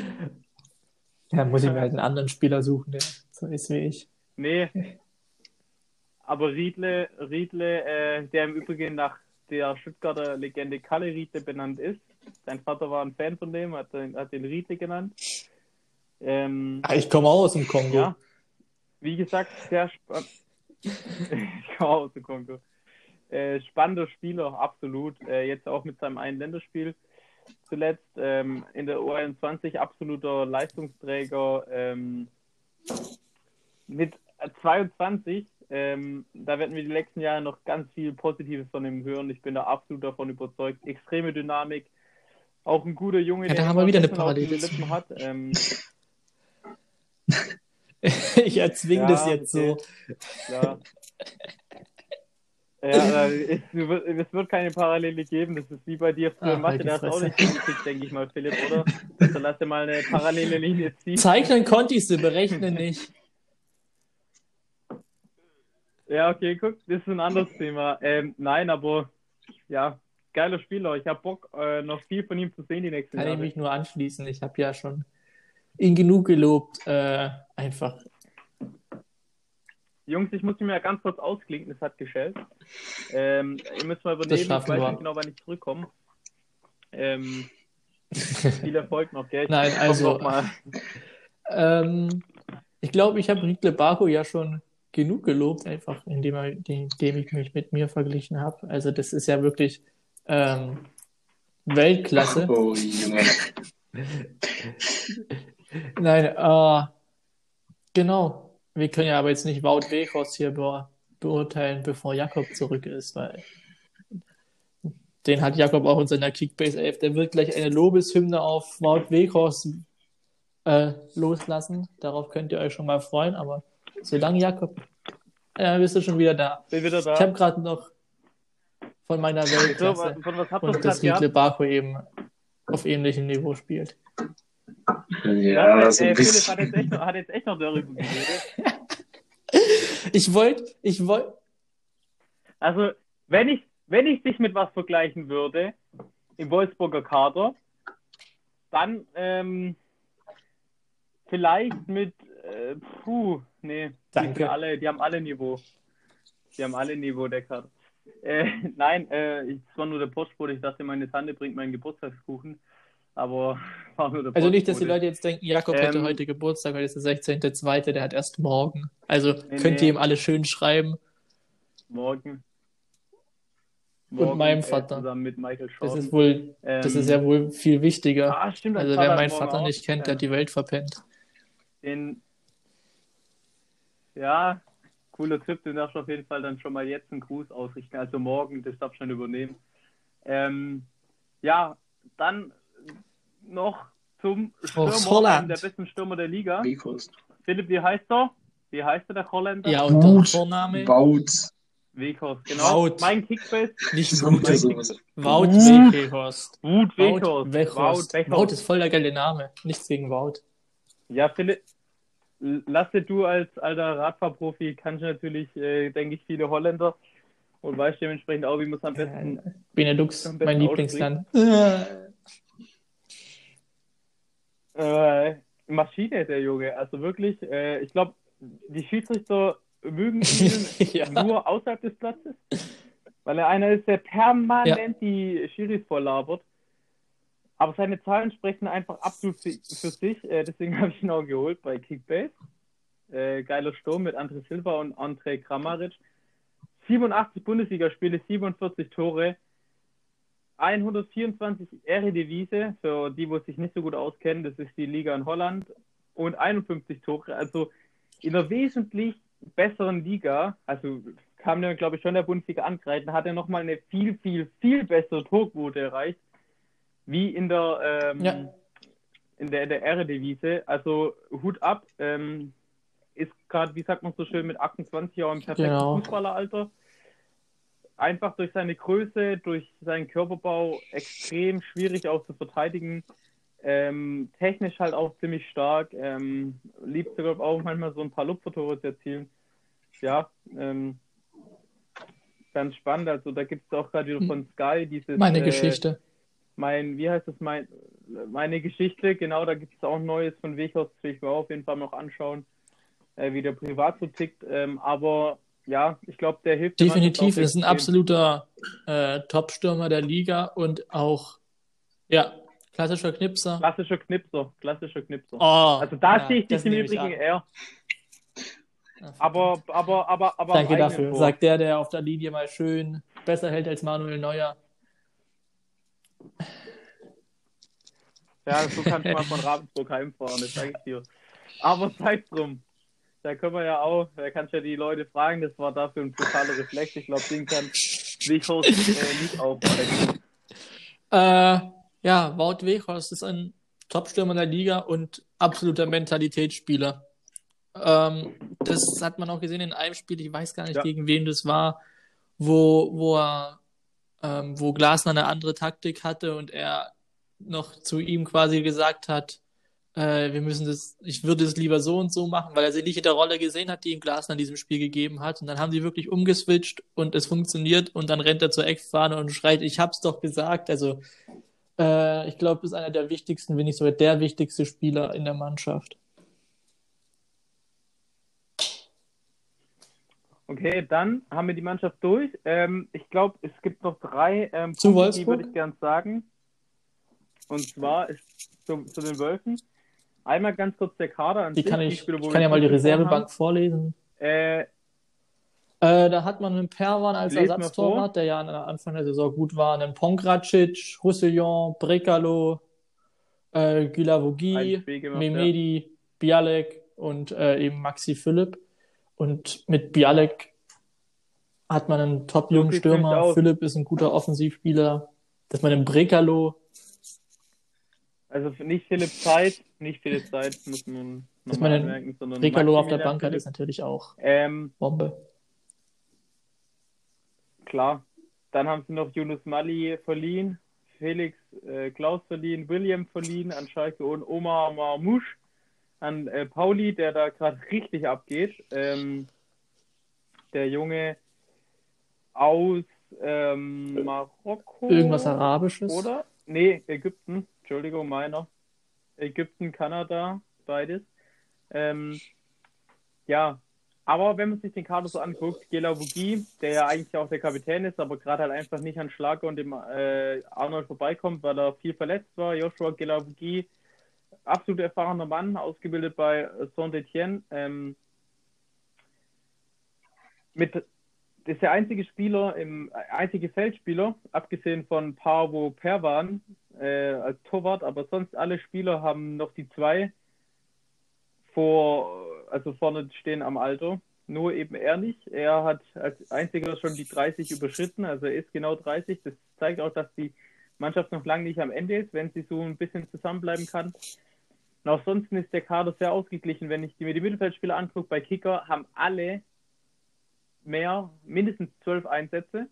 ja, muss ich mir halt einen anderen Spieler suchen, der so ist wie ich. Nee. Aber Riedle, Riedle äh, der im Übrigen nach der Stuttgarter Legende Kalle Riedle benannt ist. Sein Vater war ein Fan von dem, hat, den- hat den Riedle genannt. Ähm, Ah, ich komme auch aus dem Kongo. ja. Wie gesagt, sehr spannend. ich komme auch aus dem Kongo. Äh, spannender Spieler, absolut. Äh, jetzt auch mit seinem einen Länderspiel zuletzt. Ähm, in der U21 absoluter Leistungsträger. Ähm, mit 22, ähm, da werden wir die nächsten Jahre noch ganz viel Positives von ihm hören. Ich bin da absolut davon überzeugt. Extreme Dynamik. Auch ein guter Junge, Ja, da der haben wir wieder eine Parallele hat. Ich erzwinge Ja, das jetzt okay. so. Ja. Ja, äh, es, wird, es wird keine Parallele geben. Das ist wie bei dir früher Ah, Mathe. die Da hast du auch nicht hingekriegt, denke ich mal, Philipp, oder? Also lass dir mal eine parallele Linie ziehen. Zeichnen konnte ich sie, berechnen nicht. Ja, okay, guck, das ist ein anderes Thema. Ähm, nein, aber ja, geiler Spieler. Ich habe Bock, äh, noch viel von ihm zu sehen die nächsten Kann ich Jahre. mich nur anschließen. Ich habe ja schon ihn genug gelobt. Äh, einfach. Jungs, ich muss mich mal ganz kurz ausklinken, es hat geschellt. Ähm, ihr müsst mal übernehmen, ich weiß wir. nicht genau, wann ich zurückkomme. Ähm, viel Erfolg noch, gell? Ich Nein, also- noch mal. Ähm, ich glaube, ich habe Riedle Baku ja schon genug gelobt, einfach indem, er, indem ich mich mit mir verglichen habe. Also das ist ja wirklich ähm, Weltklasse. Oh, Junge. Nein, äh, genau. Wir können ja aber jetzt nicht Wout Weghorst hier be beurteilen, bevor Jakob zurück ist, weil den hat Jakob auch in seiner Kickbase 11. Der wird gleich eine Lobeshymne auf Wout Weghorst äh, loslassen. Darauf könnt ihr euch schon mal freuen, aber solange Jakob, ja, bist du schon wieder da. Bin wieder da. Ich habe gerade noch von meiner so, Weltklasse was, von was habt und dass Riedle? Baku eben auf ähnlichem Niveau spielt. Ja, äh, so ein Philipp hat bisschen. jetzt, echt noch, hat jetzt echt noch darüber geredet. Ich wollte, ich wollte, Also, wenn ich, wenn ich dich mit was vergleichen würde, im Wolfsburger Kader, dann ähm, vielleicht mit, äh, puh, nee, die, Danke. sind alle, die haben alle Niveau. Die haben alle Niveau, der Kader. Äh, nein, äh, ich- es war nur der Postbote. Ich dachte, meine Tante bringt meinen Geburtstagskuchen. Aber war nur der also nicht, dass die. Leute jetzt denken, Jakob hätte Ähm, heute Geburtstag, weil es ist der 16.2., der hat erst morgen. Also Nee, könnt nee. ihr ihm alle schön schreiben. Morgen. meinem äh, Vater. Zusammen mit Michael Das Jordan. ist wohl, das ist ja wohl viel wichtiger. Ah, stimmt, das Also wer meinen morgen Vater nicht kennt, der hat die Welt verpennt. Den, ja, cooler Tipp, den darfst du auf jeden Fall dann schon mal jetzt einen Gruß ausrichten. Also morgen, das darfst du schon übernehmen. Ähm, ja, dann noch zum Stürmer, der besten Stürmer der Liga. Weghorst. Philipp, wie heißt er? Wie heißt er, der Holländer? Ja, und der Wout. Vorname? Baut. Weghorst, genau. Wout. Mein Kickbase, Nicht So Wout. Weghorst. Wut Wout Weghorst. Wout ist voll der geile Name. Nichts gegen Wout. Ja, Philipp, lasse du als alter Radfahrprofi, kannst du natürlich, äh, denke ich, viele Holländer und weißt dementsprechend auch, wie man es am besten. Äh, Benelux, Am besten mein Lieblingsland. Äh, Maschine, der Junge. Also wirklich, äh, ich glaube, die Schiedsrichter mögen ihn Ja. nur außerhalb des Platzes, weil er einer ist, der permanent die Schiris volllabert. Aber seine Zahlen sprechen einfach absolut für, für sich. Äh, deswegen habe ich ihn auch geholt bei Kickbase. Äh, geiler Sturm mit André Silva und André Kramaric. 87 Bundesligaspiele, 47 Tore, 124 Eredivisie, für die, wo es sich nicht so gut auskennen, das ist die Liga in Holland, und 51 Tore, also in einer wesentlich besseren Liga, also kam der, glaube ich, schon der Bundesliga angreifen, hat er nochmal eine viel, viel, viel bessere Torquote erreicht, wie in der, ähm, Ja. in der, der Eredivisie. Also Hut ab, ähm, ist gerade, wie sagt man so schön, mit 28 Jahren im perfekten Genau. Fußballeralter. Einfach durch seine Größe, durch seinen Körperbau extrem schwierig auch zu verteidigen. Ähm, technisch halt auch ziemlich stark. Ähm, liebt sogar auch manchmal so ein paar Lupfertore zu erzielen. Ja, ähm, ganz spannend. Also da gibt es auch gerade wieder von Sky dieses. Meine äh, Geschichte. Mein, wie heißt das? Mein, meine Geschichte, genau, da gibt es auch Neues von Wechhorst. Das will ich mir auf jeden Fall noch anschauen, äh, wie der privat so tickt. Ähm, aber ja, ich glaube, der hilft. Definitiv, ist ein absoluter äh, Top-Stürmer der Liga und auch, ja, klassischer Knipser. Klassischer Knipser, klassischer Knipser. Oh, also da ja, sehe ich dich im Übrigen eher. Aber, aber, aber, aber. Danke dafür. Tor. Sagt der, der auf der Linie mal schön besser hält als Manuel Neuer. Ja, so kannst du mal von Ravensburg heimfahren, das sage ich dir. Aber sei drum. Da können wir ja auch, da kannst du ja die Leute fragen, das war dafür ein totaler Reflex. Ich glaube, den kann Wichhorst äh, nicht aufbrechen. Äh, ja, Wout Weghorst ist ein Top-Stürmer der Liga und absoluter Mentalitätsspieler. Ähm, das hat man auch gesehen in einem Spiel, ich weiß gar nicht, Ja. gegen wen das war, wo, wo er, ähm, wo Glasner eine andere Taktik hatte und er noch zu ihm quasi gesagt hat, äh, wir müssen das, ich würde es lieber so und so machen, weil er sie nicht in der Rolle gesehen hat, die ihm Glasner in diesem Spiel gegeben hat. Und dann haben sie wirklich umgeswitcht und es funktioniert und dann rennt er zur Eckfahne und schreit, ich hab's doch gesagt. Also äh, ich glaube, ist einer der wichtigsten, wenn nicht sogar der wichtigste Spieler in der Mannschaft. Okay, dann haben wir die Mannschaft durch. Ähm, ich glaube, es gibt noch drei ähm, Punkte, die würde ich gern sagen. Und zwar ist zu, zu den Wölfen. Einmal ganz kurz der Kader an Die sich, kann ich, Spieler, wo ich kann ja mal die Reservebank vorlesen. haben. Äh, Äh, da hat man einen Perwan als Ersatztorwart, der ja an der Anfang der Saison gut war, einen Pongracic, Roussillon, Brekalo, äh, gemacht, Memedi, Bialek und äh, eben Maxi Philipp. Und mit Bialek hat man einen top-jungen Stürmer. Philipp ist ein guter Offensivspieler. Dass man einen Brekalo, Also nicht Philipp Zeit, nicht Philipp Zeit, muss man Dass nochmal man den anmerken, sondern Brekalo auf der Bank hat, ist natürlich auch Ähm, Bombe. klar. Dann haben sie noch Yunus Mali verliehen, Felix äh, Klaus verliehen, William verliehen an Schalke und Omar Marmouche an äh, Pauli, der da gerade richtig abgeht. Ähm, der Junge aus ähm, Marokko. Irgendwas Arabisches. Oder? Nee, Ägypten. Entschuldigung, meiner. Ägypten, Kanada, beides. Ähm, ja, aber wenn man sich den Kader so anguckt, Gelavogi, der ja eigentlich auch der Kapitän ist, aber gerade halt einfach nicht an Schlager und dem äh, Arnold vorbeikommt, weil er viel verletzt war. Joshua Gelavogi, absolut erfahrener Mann, ausgebildet bei Saint-Etienne. Ähm, mit ist der einzige Spieler, im, einzige Feldspieler, abgesehen von Paavo Perwan äh, als Torwart, aber sonst alle Spieler haben noch die zwei vor, also vorne stehen am Alter. Nur eben er nicht. Er hat als einziger schon die 30 überschritten, also er ist genau 30. Das zeigt auch, dass die Mannschaft noch lange nicht am Ende ist, wenn sie so ein bisschen zusammenbleiben kann. Und auch sonst ist der Kader sehr ausgeglichen. Wenn ich mir die Mittelfeldspieler angucke, bei Kicker haben alle mehr, mindestens zwölf Einsätze.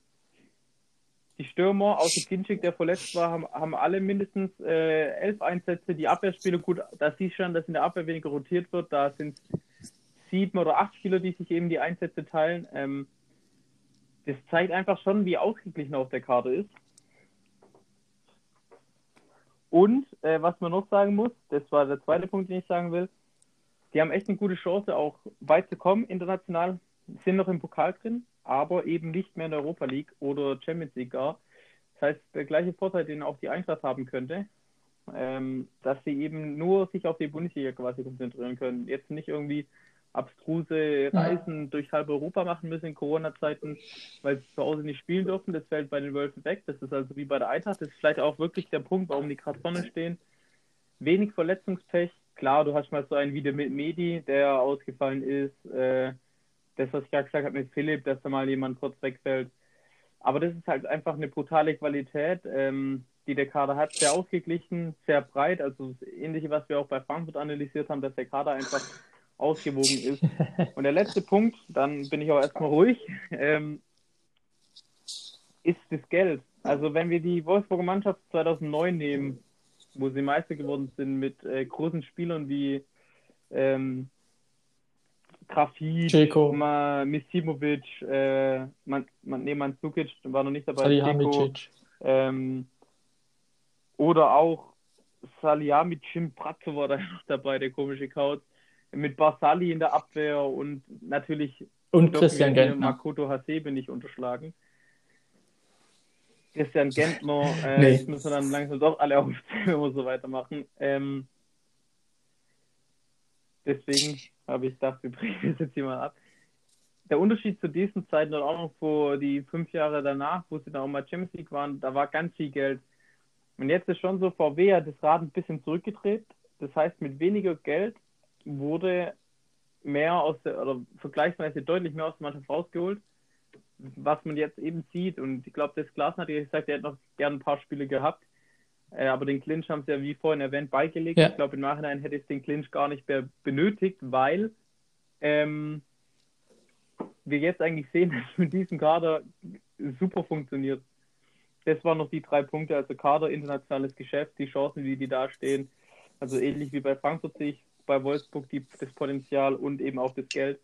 Die Stürmer, außer Kinschik, der verletzt war, haben, haben alle mindestens äh, elf Einsätze. Die Abwehrspieler, gut, da siehst du schon, dass in der Abwehr weniger rotiert wird. Da sind sieben oder acht Spieler, die sich eben die Einsätze teilen. Ähm, das zeigt einfach schon, wie ausgeglichen auch der Kader ist. Und äh, was man noch sagen muss, das war der zweite Punkt, den ich sagen will, die haben echt eine gute Chance, auch weit zu kommen international, sind noch im Pokal drin, aber eben nicht mehr in der Europa League oder Champions League gar. Das heißt, der gleiche Vorteil, den auch die Eintracht haben könnte, ähm, dass sie eben nur sich auf die Bundesliga quasi konzentrieren können. Jetzt nicht irgendwie abstruse Reisen durch halb Europa machen müssen in Corona-Zeiten, weil sie zu Hause nicht spielen dürfen. Das fällt bei den Wölfen weg. Das ist also wie bei der Eintracht. Das ist vielleicht auch wirklich der Punkt, warum die gerade vorne stehen. Wenig Verletzungspech. Klar, du hast mal so einen wie der Medi, der ausgefallen ist. Äh, das, was ich gerade gesagt habe mit Philipp, dass da mal jemand kurz wegfällt. Aber das ist halt einfach eine brutale Qualität, ähm, die der Kader hat. Sehr ausgeglichen, sehr breit. Also das ähnliche, was wir auch bei Frankfurt analysiert haben, dass der Kader einfach ausgewogen ist. Und der letzte Punkt, dann bin ich auch erstmal ruhig. Ähm, ist das Geld. Also wenn wir die Wolfsburger Mannschaft 2009 nehmen, wo sie Meister geworden sind mit äh, großen Spielern wie ähm, Grafit. Ma, Misimovic, äh, man, man, nee, Mandzukic war noch nicht dabei, Salihamidzic. ähm, oder auch Salihamidzic, Bratzo war da noch dabei, der komische Kaut, mit Barsali in der Abwehr und natürlich Und Christian Gentner. Makoto Hasebe nicht unterschlagen. Christian Gentner, äh, Nee. jetzt müssen wir dann langsam doch alle aufzählen, wenn wir so weitermachen. Ähm, deswegen habe ich gedacht, wir brechen das jetzt hier mal ab. Der Unterschied zu diesen Zeiten und auch noch vor die fünf Jahre danach, wo sie dann auch mal Champions League waren, da war ganz viel Geld. Und jetzt ist schon so, VW hat das Rad ein bisschen zurückgedreht. Das heißt, mit weniger Geld wurde mehr aus der, oder vergleichsweise deutlich mehr aus der Mannschaft rausgeholt, was man jetzt eben sieht. Und ich glaube, das Glas hat ja gesagt, er hätte noch gern ein paar Spiele gehabt. Äh, aber den Clinch haben sie ja wie vorhin erwähnt beigelegt. Ja. Ich glaube, im Nachhinein hätte es den Clinch gar nicht mehr benötigt, weil ähm, wir jetzt eigentlich sehen, dass es mit diesem Kader super funktioniert. Das waren noch die drei Punkte, also Kader, internationales Geschäft, die Chancen, wie die da stehen. Also ähnlich wie bei Frankfurt sehe ich bei Wolfsburg die, das Potenzial und eben auch das Geld.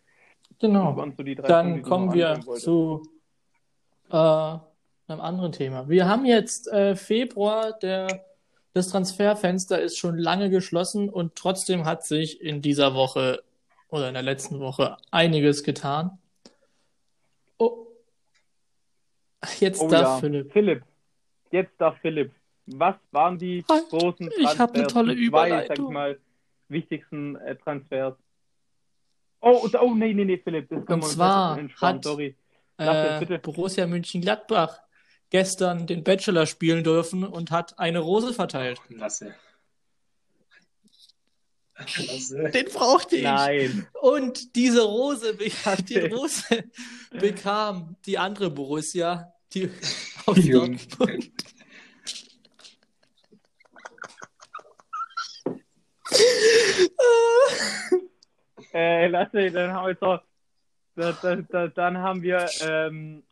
Genau. so Dann Punkte, ich kommen wir zu äh, einem anderen Thema. Wir haben jetzt äh, Februar, der, das Transferfenster ist schon lange geschlossen und trotzdem hat sich in dieser Woche oder in der letzten Woche einiges getan. Oh. Jetzt Oh darf ja, Philipp. Philipp. Jetzt darf Philipp. Was waren die großen ich hab eine tolle die zwei, sag ich Überleitung. mal, wichtigsten äh, Transfers? Oh, oh, nee, nee, nee, Philipp, das können Und wir uns zwar entsparen, hat- sorry. Äh. Borussia Mönchengladbach gestern den Bachelor spielen dürfen und hat eine Rose verteilt. Lasse. Lasse. Den brauchte ich. Nein. Und diese Rose, bekam, die Rose bekam die andere Borussia, die aus. Dortmund. Äh, Lasse, dann haben wir jetzt auch, da, da, da, dann haben wir, ähm,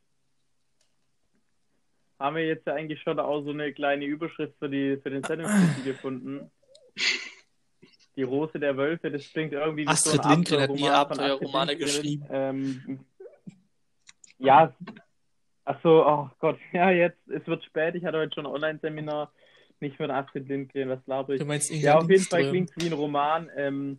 haben wir jetzt ja eigentlich schon auch so eine kleine Überschrift für die für den Sendungstitel gefunden. Die Rose der Wölfe, das klingt irgendwie wie Astrid so ein Lindgren hat nie Abenteuerromane geschrieben. Ähm, ja, achso, oh Gott, ja, jetzt, es wird spät, ich hatte heute schon ein Online-Seminar, nicht von Astrid Lindgren, was laber ich? Du meinst Ja, auf jeden Fall klingt es wie ein Roman. Ähm,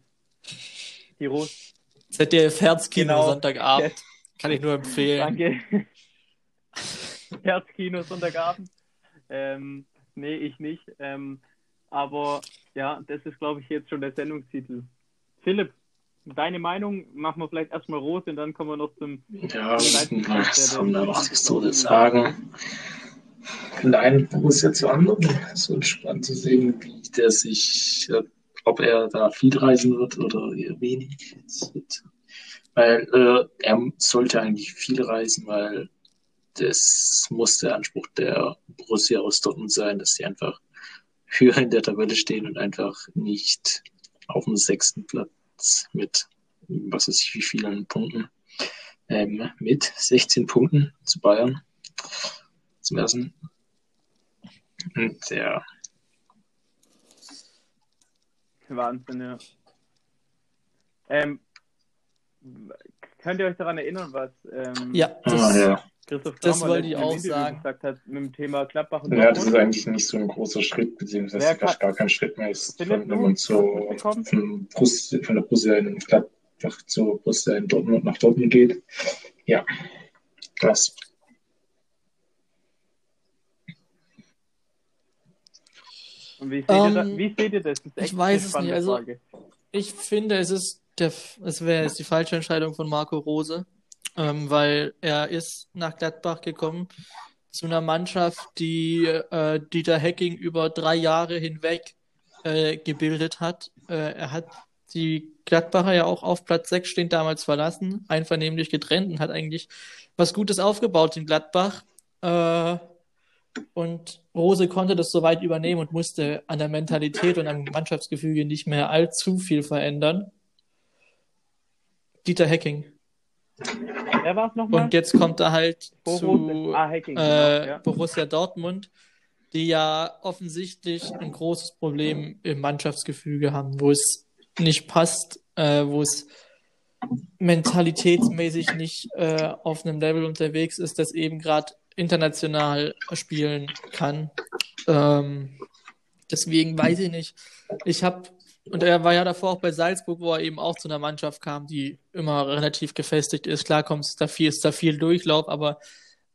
die Rose, ZDF Herzkino Genau. Sonntagabend. Kann ich nur empfehlen. Danke. Herzkino Sonntagabend. Ähm, nee, ich nicht. Ähm, aber ja, das ist, glaube ich, jetzt schon der Sendungstitel. Philipp, deine Meinung? Machen wir vielleicht erstmal Rose und dann kommen wir noch zum. Ja, was haben wir noch so zu sagen? Von der einen Borussia zur anderen. Es wird spannend zu sehen, wie der sich, ob er da viel reisen wird oder eher wenig. Weil äh, er sollte eigentlich viel reisen, weil das muss der Anspruch der Borussia aus Dortmund sein, dass sie einfach höher in der Tabelle stehen und einfach nicht auf dem sechsten Platz mit was weiß ich wie vielen Punkten ähm, mit 16 Punkten zu Bayern zum ersten. Und ja, Wahnsinn, ja. Ähm, könnt ihr euch daran erinnern, was ähm, Ja, ah, das, ja. Christoph das Kramer wollte ich auch sagen. gesagt hat mit dem Thema Gladbach und ja, das ist eigentlich nicht so ein großer Schritt, beziehungsweise fast kann- gar kein Schritt mehr ist, Philipp, von, wenn man das mitbekommen? von, Brust, von der Borussia in Gladbach zur Borussia in Dortmund nach Dortmund geht. Ja, krass. Und wie seht, ihr, da, Ähm, wie seht ihr das? das ist ich weiß es nicht, also- Frage. Ich finde, es ist der, es wäre jetzt die falsche Entscheidung von Marco Rose, ähm, weil er ist nach Gladbach gekommen zu einer Mannschaft, die äh, Dieter Hecking über drei Jahre hinweg äh, gebildet hat. Äh, er hat die Gladbacher ja auch auf Platz 6 stehend damals verlassen, einvernehmlich getrennt und hat eigentlich was Gutes aufgebaut in Gladbach. Äh, und Rose konnte das soweit übernehmen und musste an der Mentalität und am Mannschaftsgefüge nicht mehr allzu viel verändern. Dieter Hecking. Wer war es nochmal? Und jetzt kommt er halt Bochum, zu ah, Hacking, äh, genau, ja. Borussia Dortmund, die ja offensichtlich ein großes Problem im Mannschaftsgefüge haben, wo es nicht passt, äh, wo es mentalitätsmäßig nicht äh, auf einem Level unterwegs ist, das eben gerade international spielen kann. Ähm, deswegen weiß ich nicht. Ich habe, und er war ja davor auch bei Salzburg, wo er eben auch zu einer Mannschaft kam, die immer relativ gefestigt ist. Klar kommt da viel, ist da viel Durchlauf, aber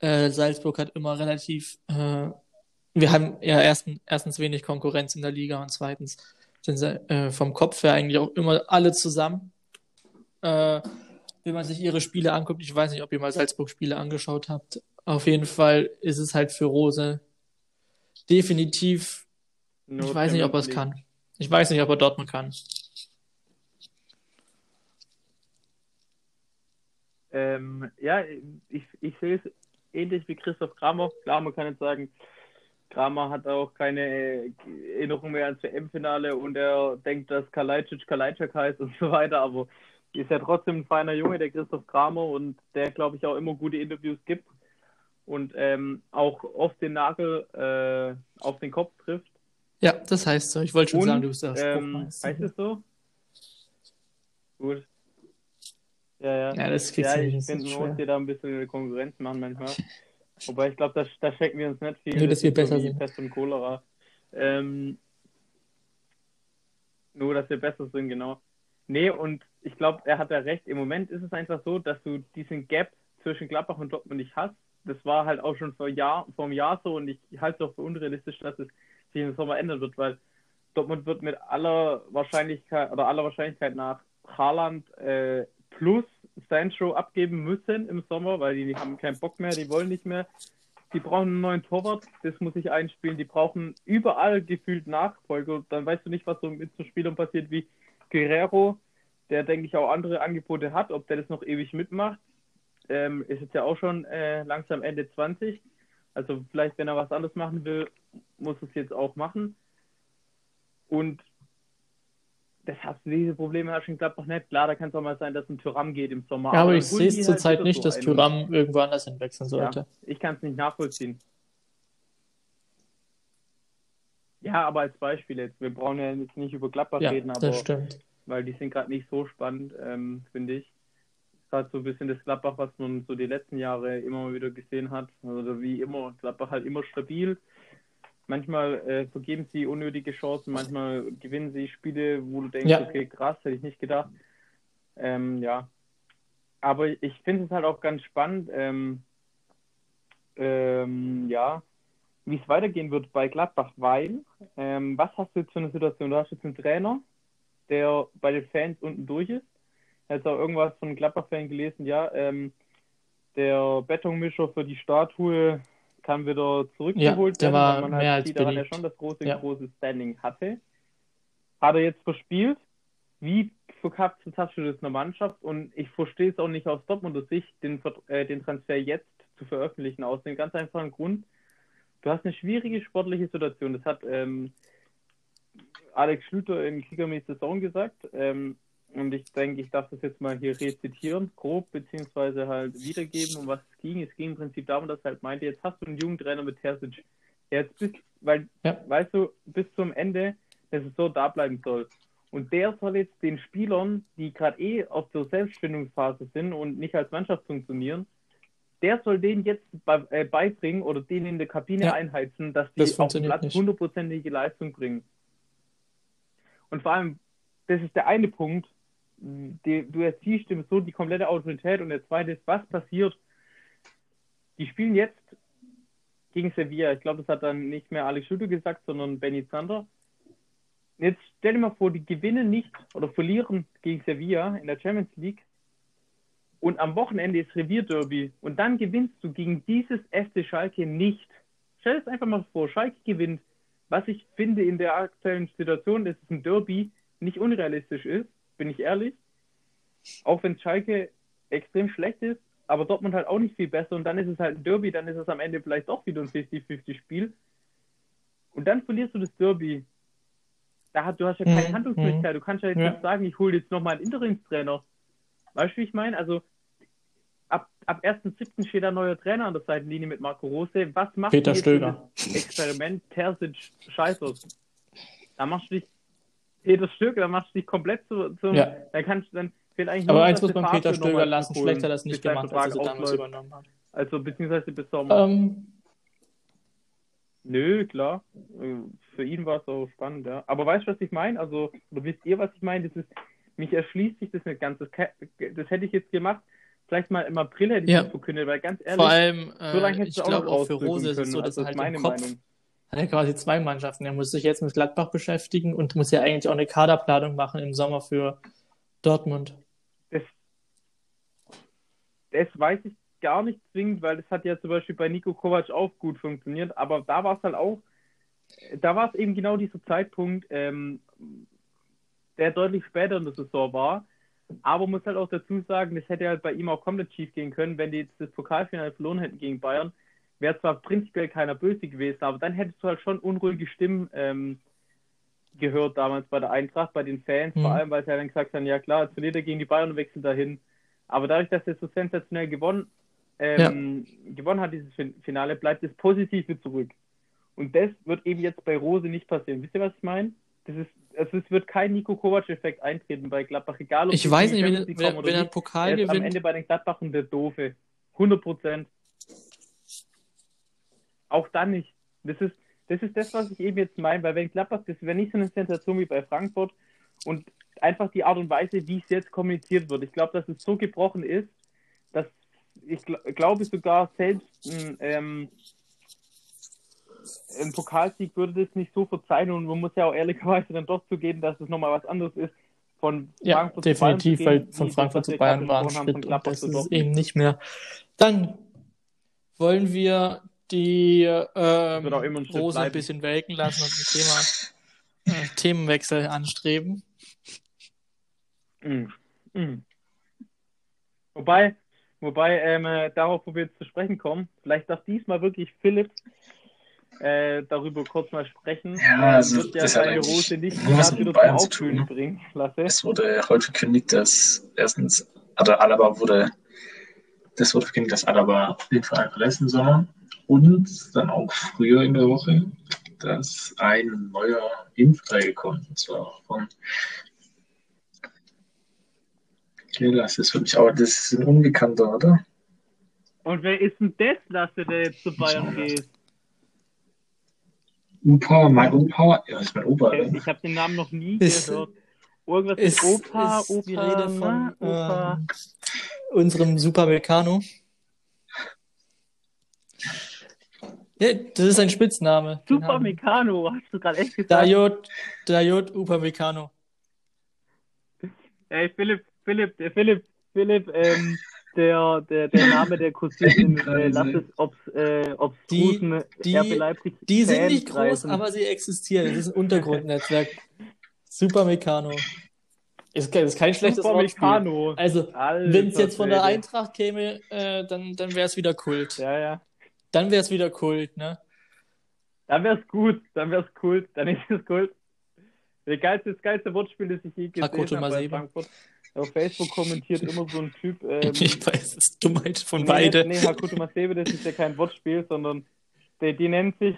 äh, Salzburg hat immer relativ, äh, wir haben ja erstens, erstens wenig Konkurrenz in der Liga und zweitens sind sie äh, vom Kopf her eigentlich auch immer alle zusammen. Äh, wenn man sich ihre Spiele anguckt, ich weiß nicht, ob ihr mal Salzburg-Spiele angeschaut habt. Auf jeden Fall ist es halt für Rose definitiv. Nur ich weiß nicht, ob er es kann. Ich weiß nicht, ob er Dortmund kann. Ähm, ja, ich, ich sehe es ähnlich wie Christoph Kramer. Klar, man kann jetzt sagen, Kramer hat auch keine Erinnerung mehr ans WM-Finale und er denkt, dass Kalajdzic Kalajdzic heißt und so weiter, aber ist ja trotzdem ein feiner Junge, der Christoph Kramer und der, glaube ich, auch immer gute Interviews gibt und ähm, auch oft den Nagel äh, auf den Kopf trifft. Ja, das heißt so. Ich wollte schon Und, sagen, du bist der Ähm, Spruchmeister. heißt es so? Gut. Ja, ja. Ja, das kriegst Ja, du nicht. ich das finde, man muss dir da ein bisschen Konkurrenz machen manchmal. Wobei ich glaube, da, da schenken wir uns nicht viel. Nur, dass Das wir so besser sind. Pest und Cholera. Ähm, nur, dass wir besser sind, genau. Nee, und ich glaube, er hat ja recht. Im Moment ist es einfach so, dass du diesen Gap zwischen Gladbach und Dortmund nicht hast. Das war halt auch schon vor, Jahr, vor einem Jahr so und ich halte es auch für unrealistisch, dass es im Sommer ändern wird, weil Dortmund wird mit aller Wahrscheinlichkeit oder aller Wahrscheinlichkeit nach Haaland äh, plus Sancho abgeben müssen im Sommer, weil die haben keinen Bock mehr, die wollen nicht mehr. Die brauchen einen neuen Torwart, das muss ich einspielen. Die brauchen überall gefühlt Nachfolger. Dann weißt du nicht, was so mit so Spielern passiert wie Guerrero, der, denke ich, auch andere Angebote hat, ob der das noch ewig mitmacht. Ähm, ist jetzt ja auch schon äh, langsam Ende 20. Also vielleicht, wenn er was anderes machen will, muss es jetzt auch machen. Und das hast du diese Probleme hast du in Gladbach nicht. Klar, da kann es auch mal sein, dass ein Tyram geht im Sommer. Ja, aber dann ich sehe es halt zurzeit nicht, so dass. Thuram irgendwo anders hinwechseln sollte. Ja, ich kann es nicht nachvollziehen. Ja, aber als Beispiel jetzt. Wir brauchen ja jetzt nicht über Gladbach Ja, reden, aber das stimmt. weil die sind gerade nicht so spannend, ähm, finde ich. Gerade so ein bisschen das Gladbach, was man so die letzten Jahre immer mal wieder gesehen hat. Also wie immer, Gladbach halt immer stabil. Manchmal äh, vergeben sie unnötige Chancen, manchmal gewinnen sie Spiele, wo du denkst, Ja. okay, krass, hätte ich nicht gedacht. Ähm, ja. Aber ich finde es halt auch ganz spannend, ähm, ähm, ja, wie es weitergehen wird bei Gladbach, weil, ähm, was hast du jetzt für eine Situation? Du hast jetzt einen Trainer, der bei den Fans unten durch ist. Jetzt auch irgendwas von Gladbach-Fan gelesen, ja, ähm, der Betonmischer für die Statue kann wieder zurückgeholt Ja, der werden, war weil man halt mehr als sieht, daran ja schon das große, Ja. große Standing hatte. Hat er jetzt verspielt? Wie verkapselt hast du das in der Mannschaft? Und ich verstehe es auch nicht aus Dortmunder Sicht, den, äh, den Transfer jetzt zu veröffentlichen, aus dem ganz einfachen Grund, du hast eine schwierige sportliche Situation. Das hat ähm, Alex Schlüter in Kicker Saison gesagt. Ähm, und ich denke, ich darf das jetzt mal hier rezitieren, grob, beziehungsweise halt wiedergeben, um was es ging. Es ging im Prinzip darum, dass er halt meinte, jetzt hast du einen jungen Trainer mit Terzic. Jetzt bist, weil, Ja. weißt du, bis zum Ende, dass es so da bleiben soll. Und der soll jetzt den Spielern, die gerade eh auf der Selbstfindungsphase sind und nicht als Mannschaft funktionieren, der soll denen jetzt bei, äh, beibringen oder denen in der Kabine Ja. einheizen, dass die Das auf dem Platz hundertprozentige Leistung bringen. Und vor allem, das ist der eine Punkt, die, du erziehst ihm so die komplette Autorität und der zweite ist, was passiert? Die spielen jetzt gegen Sevilla. Ich glaube, das hat dann nicht mehr Alex Schütte gesagt, sondern Benny Zander. Jetzt stell dir mal vor, die gewinnen nicht oder verlieren gegen Sevilla in der Champions League und am Wochenende ist Revierderby und dann gewinnst du gegen dieses FC Schalke nicht. Stell dir das einfach mal vor, Schalke gewinnt. Was ich finde in der aktuellen Situation, dass es ein Derby nicht unrealistisch ist, bin ich ehrlich. Auch wenn Schalke extrem schlecht ist, aber Dortmund halt auch nicht viel besser und dann ist es halt ein Derby, dann ist es am Ende vielleicht doch wieder ein 50-50-Spiel. Und dann verlierst du das Derby. Da hat, du hast ja keine Mhm, Handlungsmöglichkeit. Du kannst ja jetzt Ja. nicht sagen, ich hole jetzt nochmal einen Interimstrainer. Weißt du, wie ich meine? Also, ab, ab 1.7. steht ein neuer Trainer an der Seitenlinie mit Marco Rose. Was macht Peter Stöger. Experiment Terzic scheitert? Da machst du dich, Peter Stöger, da machst du dich komplett zu, zum, Ja. dann kannst du, dann fehlt eigentlich Aber nur, eins muss man Peter Stöger lassen. Schlecht hat er das nicht gemacht, als er Vertrag damals übernommen hat. Also, beziehungsweise bis Sommer. Ähm, Nö, klar. Äh, Für ihn war es auch spannend, ja. Aber weißt du, was ich meine? Also, oder wisst ihr, was ich meine? Das ist, mich erschließt sich das nicht ganz. Das, das hätte ich jetzt gemacht. Vielleicht mal im April hätte ich Ja. das verkündet, weil ganz ehrlich, vor allem, so lange äh, hättest ich du auch auch für Rose ist es so, dass Also, er das halt ist meine im Kopf Meinung. Hat er quasi zwei Mannschaften. Er muss sich jetzt mit Gladbach beschäftigen und muss ja eigentlich auch eine Kaderplanung machen im Sommer für Dortmund. Das, das weiß ich gar nicht zwingend, weil das hat ja zum Beispiel bei Nico Kovac auch gut funktioniert, aber da war es halt auch, da war es eben genau dieser Zeitpunkt, ähm, der deutlich später in der Saison war. Aber muss halt auch dazu sagen, das hätte halt bei ihm auch komplett schief gehen können, wenn die jetzt das Pokalfinale verloren hätten gegen Bayern. Wäre zwar prinzipiell keiner böse gewesen, aber dann hättest du halt schon unruhige Stimmen ähm, gehört damals bei der Eintracht, bei den Fans, Mhm. vor allem, weil sie ja dann gesagt haben, ja klar, jetzt verliert er gegen die Bayern und wechselt dahin. Aber dadurch, dass er so sensationell gewonnen, ähm, gewonnen hat, dieses Fin- Finale, bleibt das Positive zurück. Und das wird eben jetzt bei Rose nicht passieren. Wisst ihr, was ich meine? Das ist, also es wird kein Nico Kovac-Effekt eintreten bei Gladbach, egal ob Ich weiß nicht, wenn, wenn, wenn er. Pokal Er ist am gewinnt. Ende bei den Gladbachern der Doofe. 100 Prozent. Auch dann nicht. Das ist, das ist das, was ich eben jetzt meine, weil wenn Gladbach, das wäre nicht so eine Sensation wie bei Frankfurt und einfach die Art und Weise, wie es jetzt kommuniziert wird. Ich glaube, dass es so gebrochen ist, dass ich gl glaube sogar selbst ein, ähm, ein Pokalsieg würde das nicht so verzeihen und man muss ja auch ehrlicherweise dann doch zugeben, dass es nochmal was anderes ist von Ja, Frankfurt zu Bayern definitiv, zu weil gehen, von Frankfurt zu Bayern war ein Schritt und das ist eben nicht mehr. Dann wollen wir die ähm, ein Schritt Rose ein bisschen welken lassen und ein Thema, äh, Themenwechsel anstreben. Mhm. Mhm. Wobei, wobei ähm, äh, darauf, wo wir jetzt zu sprechen kommen, vielleicht darf diesmal wirklich Philipp äh, darüber kurz mal sprechen. Ja, also wird ja das hat seine Rose nicht gerade wieder zum Aufblühen tun. bringen lasse. Es wurde heute verkündigt, dass erstens, also Alaba wurde, das wurde verkündigt, dass Alaba den Verein verlässt im Sommer und dann auch früher in der Woche, dass ein neuer Impfteil kommt, und zwar von Kelas. Das ist für mich auch, das ist ein Unbekannter, oder? Und wer ist denn das, Lasse, der jetzt zu Bayern geht? Upa, mein Opa, ja, ist mein Opa, Äh, ne? Ich habe den Namen noch nie Ist- gehört. Irgendwas Ist, mit Opa, ist Opa, die Rede na, von Opa. ähm, unserem Super Meccano. Ja, das ist ein Spitzname. Super haben- Meccano, hast du gerade echt gesagt? Dayot, Dayot Upamecano. Ey, Philipp, Philipp, der Philipp, Philipp, ähm, der, der, der Name, der kursiert in, äh, lass es, ob's, äh, ob's Die- Russen, die- RB Leipzig Die sind nicht groß, Fankreisen. aber sie existieren. Das ist ein Untergrundnetzwerk. Super Meccano. Ist, kein- ist kein schlechtes Super Wortspiel. Meccano. Also, wenn es jetzt von der. Eintracht käme, äh, dann, dann wäre es wieder Kult. Ja, ja. Dann wäre es wieder Kult, ne? Dann wär's gut, dann wär's cool, dann ist es cool. Das geilste, das geilste Wortspiel, das ich je gesehen Hakoto habe Masebe. Frankfurt. Auf Facebook kommentiert immer so ein Typ, ähm, Ich weiß, es ist Dummheit von Nee, beide. Nee, Hakuto Masebe, das ist ja kein Wortspiel, sondern die, die nennt sich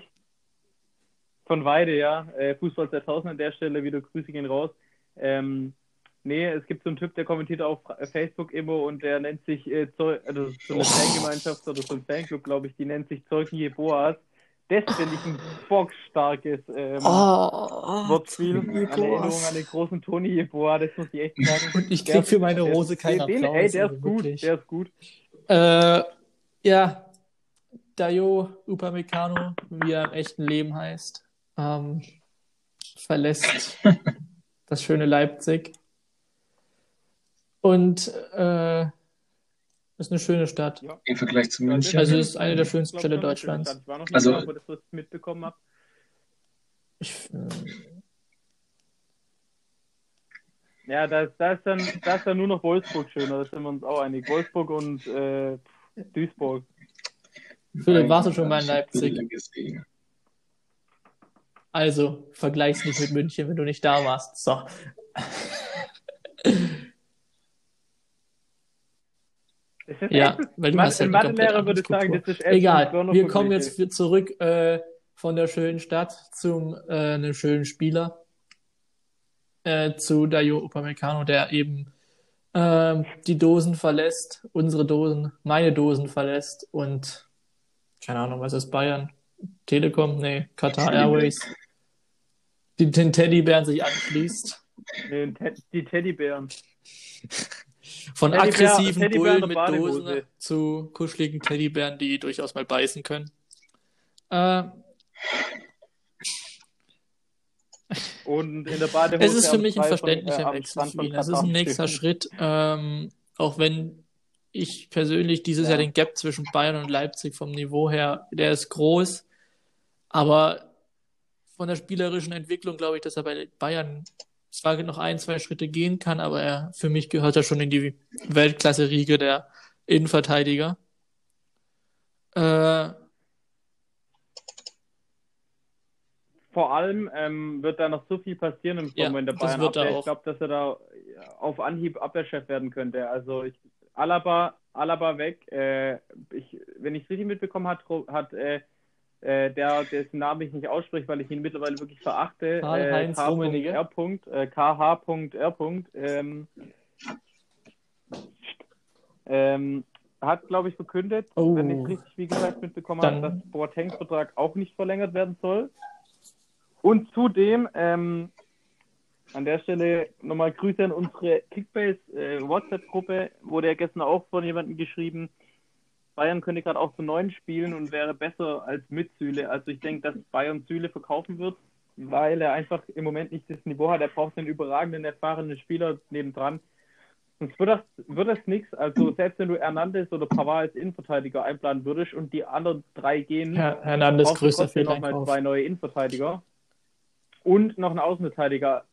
von Weide, ja. Äh, Fußball 2000 an der Stelle, wieder Grüße gehen raus. Ähm, nee, es gibt so einen Typ, der kommentiert auf Facebook immer und der nennt sich, äh, Zeu also so eine Oh. Fangemeinschaft oder so ein Fanclub, glaube ich, die nennt sich Zeugen Jeboas. Das finde ich ein bockstarkes ähm, Oh, Wortspiel. Toni Eine Erinnerung an den großen Toni Jeboa, das muss ich echt sagen. Und ich Der- krieg für meine Rose keinen den, Applaus. Ey, der also ist gut, wirklich. der ist gut. Äh, ja, Dayo Upamecano, wie er im echten Leben heißt, ähm, verlässt das schöne Leipzig. Und äh, ist eine schöne Stadt. Ja. Im Vergleich zu München. Also es ist eine der schönsten Städte Deutschlands. das- Ich war noch nicht Also- da, das, was ich mitbekommen habe. Ich, äh, Ja, da, ist- da, ist dann, da ist dann nur noch Wolfsburg schöner, da sind wir uns auch einig. Wolfsburg und äh, Duisburg. Philipp, warst du schon mal in Leipzig? Also, vergleich's nicht mit München, wenn du nicht da warst. So. Es ist Ja, weil du Ma- hast ja Mathelehrer würde sagen, das ist Egal, wir kommen jetzt zurück äh, von der schönen Stadt zum äh, einem schönen Spieler, äh, zu Dayo Upamecano, der eben ähm, die Dosen verlässt, unsere Dosen, meine Dosen verlässt und keine Ahnung, was ist Bayern? Telekom? Nee, Qatar Airways. Die, den Teddybären sich anschließt. Nee, die Teddybären. Von Teddybär- aggressiven Teddybären Bullen mit. Dosen zu kuscheligen Teddybären, die durchaus mal beißen können. Äh, Und in der Badehose. es ist für mich ein von- verständlicher äh, am Wechsel Strand für von. Es ist ein nächster. Schritt, ähm, auch wenn ich persönlich dieses Ja. Jahr den Gap zwischen Bayern und Leipzig vom Niveau her, der ist groß, aber von der spielerischen Entwicklung glaube ich, dass er bei Bayern zwar noch ein, zwei Schritte gehen kann, aber er, für mich gehört er schon in die Weltklasse-Riege der Innenverteidiger. Äh, Vor allem ähm, wird da noch so viel passieren im Ja, Sommer in der das Bayern wird er Abwehr. auch. Ich glaube, dass er da auf Anhieb Abwehrchef werden könnte. Also ich, Alaba, Alaba weg. Äh, ich, wenn ich es richtig mitbekommen hat, hat äh, äh, der, dessen Namen ich nicht ausspreche, weil ich ihn mittlerweile wirklich verachte. Karl-Heinz. Rummenigge. Äh, KH.R. Ähm, ähm, hat, glaube ich, verkündet, Oh. wenn ich richtig, wie gesagt, mitbekommen habe, dass Boatengs Vertrag auch nicht verlängert werden soll. Und zudem, ähm, an der Stelle nochmal Grüße an unsere Kickbase äh, wurde ja gestern auch von jemandem geschrieben, Bayern könnte gerade auch zu neun spielen und wäre besser als mit Süle. Also ich denke, dass Bayern Süle verkaufen wird, weil er einfach im Moment nicht das Niveau hat. Er braucht einen überragenden, erfahrenen Spieler nebendran. Sonst wird das, wird das nichts. Also selbst wenn du Hernandez oder Pavard als Innenverteidiger einplanen würdest und die anderen drei gehen, Herr Hernandez brauchst du größter trotzdem nochmal zwei neue Innenverteidiger und noch einen Außenverteidiger.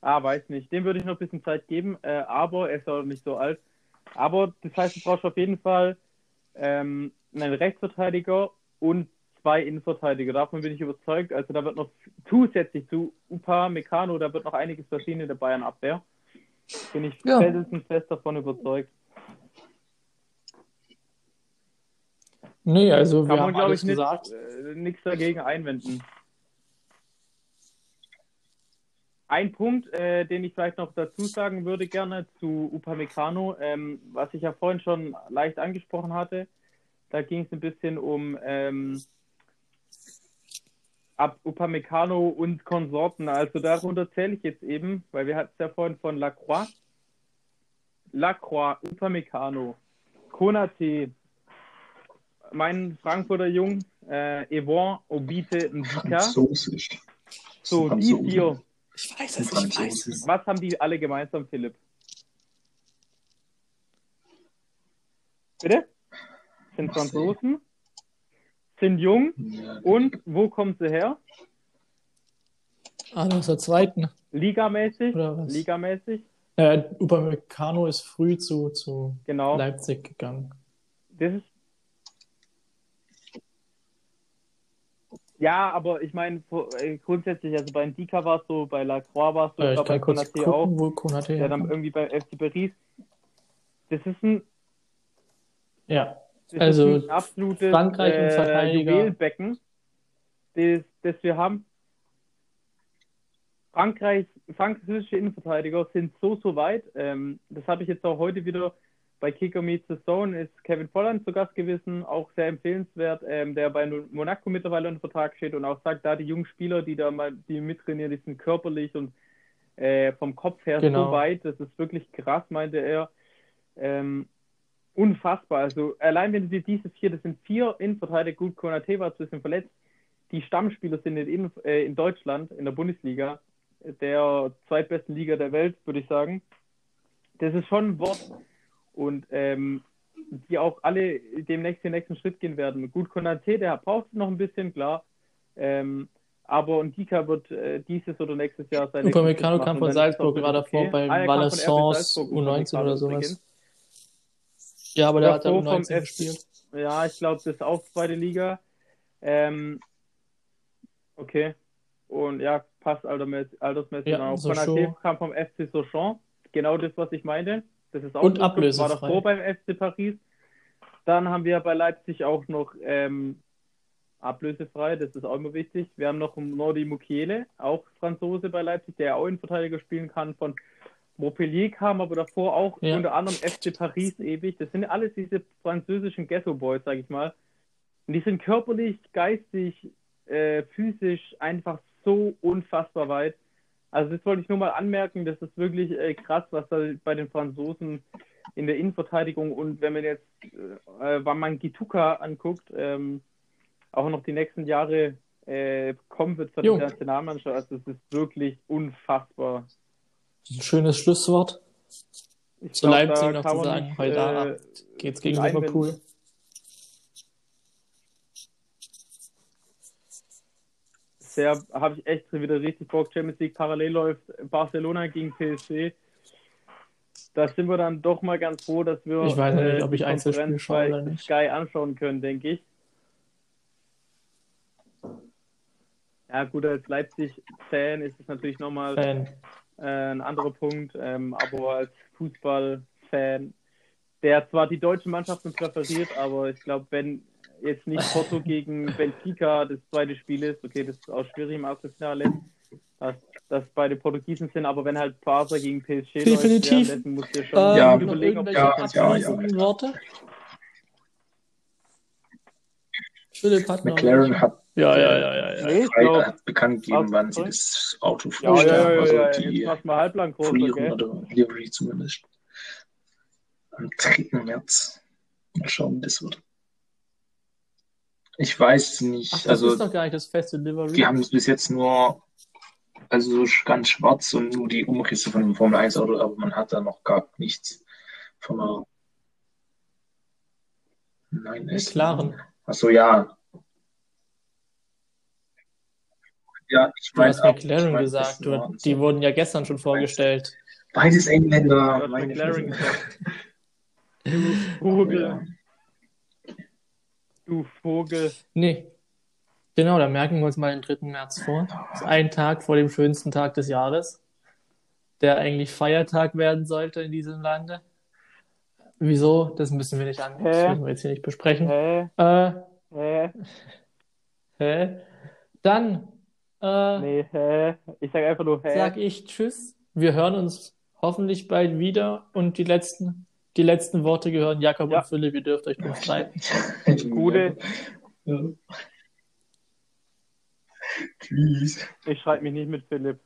Ah, weiß nicht. Dem würde ich noch ein bisschen Zeit geben, äh, aber er ist auch nicht so alt. Aber das heißt, du brauchst auf jeden Fall ähm, einen Rechtsverteidiger und zwei Innenverteidiger. Davon bin ich überzeugt. Also da wird noch zusätzlich zu Upa Meccano, da wird noch einiges passieren in der Bayern-Abwehr. Bin ich Ja. felsenfest davon überzeugt. Nee, also wir Kann haben man, glaube alles ich, gesagt. äh, nichts dagegen einwenden. Ein Punkt, äh, den ich vielleicht noch dazu sagen würde, gerne zu Upamecano, ähm, was ich ja vorhin schon leicht angesprochen hatte. Da ging es ein bisschen um ähm, ab Upamecano und Konsorten. Also darunter zähle ich jetzt eben, weil wir hatten es ja vorhin von Lacroix. Lacroix, Upamecano, Konate, mein Frankfurter Jung, äh, Yvonne Obite Ndika. Französisch. So, die Franzose. Ich weiß es, ich weiß es. Was haben die alle gemeinsam, Philipp? Bitte? Sind Franzosen, sind jung Ja, und wo kommen sie her? Ah, aus der zweiten. Ligamäßig? Oder was? Ligamäßig? Äh, Upamecano ist früh zu, zu Genau. Leipzig gegangen. Das ist. Ja, aber ich meine, äh, grundsätzlich, also bei Ndika war es so, bei Lacroix war es so, Äh, ich bei kurz Konaté gucken, auch. wo Konate Der dann irgendwie bei FC Paris. Das ist ein, Ja, Also, ein absolutes Frankreich und äh, Verteidiger. Juwelbecken, das, das wir haben. Frankreich, französische Innenverteidiger sind so, so weit. Ähm, das habe ich jetzt auch heute wieder bei Kicker Meets the Zone, ist Kevin Volland zu Gast gewesen, auch sehr empfehlenswert, ähm, der bei Monaco mittlerweile unter Vertrag steht und auch sagt, da die jungen Spieler, die da mal, die mittrainieren, die sind körperlich und äh, vom Kopf her Genau. so weit, das ist wirklich krass, meinte er. Ähm, unfassbar. Also allein wenn du dir diese vier, das sind vier Innenverteidiger, gut, Konate war ein bisschen verletzt, die Stammspieler sind in, äh, in Deutschland, in der Bundesliga, der zweitbesten Liga der Welt, würde ich sagen. Das ist schon ein Wort. Und ähm, die auch alle demnächst den nächsten Schritt gehen werden. Gut, Konate, der braucht noch ein bisschen, klar. Ähm, aber Ndika wird äh, dieses oder nächstes Jahr sein. Upamecano kam von Salzburg gerade davor bei Ah, Salzburg, U19 Upamecano oder sowas. Ja, aber der hat da Davor vom U19 F- gespielt. Ja, ich glaube, das ist auch zweite Liga. Ähm, okay. Und ja, passt altermäßig, altersmäßig Ja, genau. Sochaux. Konate kam vom FC Sochaux. Genau das, was ich meinte. Das ist auch Und so, war ablösefrei. davor beim FC Paris. Dann haben wir bei Leipzig auch noch ähm, ablösefrei, das ist auch immer wichtig. Wir haben noch Nordi Mukiele, auch Franzose bei Leipzig, der auch Innenverteidiger spielen kann. Von Montpellier kam aber davor auch Ja. unter anderem FC Paris ewig. Das sind alles diese französischen Ghetto-Boys, sag ich mal. Und die sind körperlich, geistig, äh, physisch einfach so unfassbar weit. Also das wollte ich nur mal anmerken, das ist wirklich äh, krass, was da bei den Franzosen in der Innenverteidigung und wenn man jetzt äh, Waman Gituka anguckt, ähm, auch noch die nächsten Jahre äh, kommen wird für die Jo. Nationalmannschaft, also es ist wirklich unfassbar. Ein schönes Schlusswort. Ich Zu glaub, Leipzig da noch zu man sagen, heute äh, Abend geht's gegen einwenden. Liverpool. Sehr, habe ich echt wieder richtig Bock. Champions League parallel läuft Barcelona gegen PSG. Da sind wir dann doch mal ganz froh, dass wir Ich weiß nicht, äh, ob ich Einzelspiele schaue oder nicht. Sky anschauen können, denke ich. Ja, gut, als Leipzig-Fan ist es natürlich nochmal äh, ein anderer Punkt, ähm, aber als Fußballfan, der zwar die deutschen Mannschaften präferiert, aber ich glaube, wenn jetzt nicht Porto gegen Benfica das zweite Spiel ist, okay, das ist auch schwierig im Achtelfinale, dass, dass beide Portugiesen sind, aber wenn halt Barca gegen PSG Definitiv. läuft, musst du schon Äh, Ja, überlegen, ob ja, das ja, abschließenden Worte? Philipp hat noch. McLaren hat, Ja, ja, ja, ja, ja. Nee, glaub, bekannt gegeben, wann sie das Auto ja, ja, vorstellen. ja, ja, also ja, die jetzt mal halblang groß, Folierung okay? oder Livery zumindest. Am 3. März. Mal schauen, wie das wird. Ich weiß nicht. Ach, das also, ist doch gar nicht das feste Livery. die haben es bis jetzt nur, also so ganz schwarz und nur die Umrisse von dem Formel 1 Auto, aber man hat da noch gar nichts von einer. Nein, es. McLaren. Achso, ja. Ja, ich Du meine hast McLaren ich mein, gesagt. Du, die so- wurden ja gestern schon vorgestellt. Beides Engländer. meine McLaren Fresse. Du Vogel. Nee. Genau, da merken wir uns mal den 3. März vor. Das ist ein Tag vor dem schönsten Tag des Jahres, der eigentlich Feiertag werden sollte in diesem Lande. Wieso? Das müssen wir nicht an. Das Hä? müssen wir jetzt hier nicht besprechen. Hä? Äh, Hä? hä? Dann äh, Nee, hä? Ich sag einfach nur hä. sag ich Tschüss. Wir hören uns hoffentlich bald wieder und die letzten, die letzten Worte gehören Jakob Ja. und Philipp. Ihr dürft euch nur streiten. Gute. Ja. Tschüss. Ich schreibe mich nicht mit Philipp.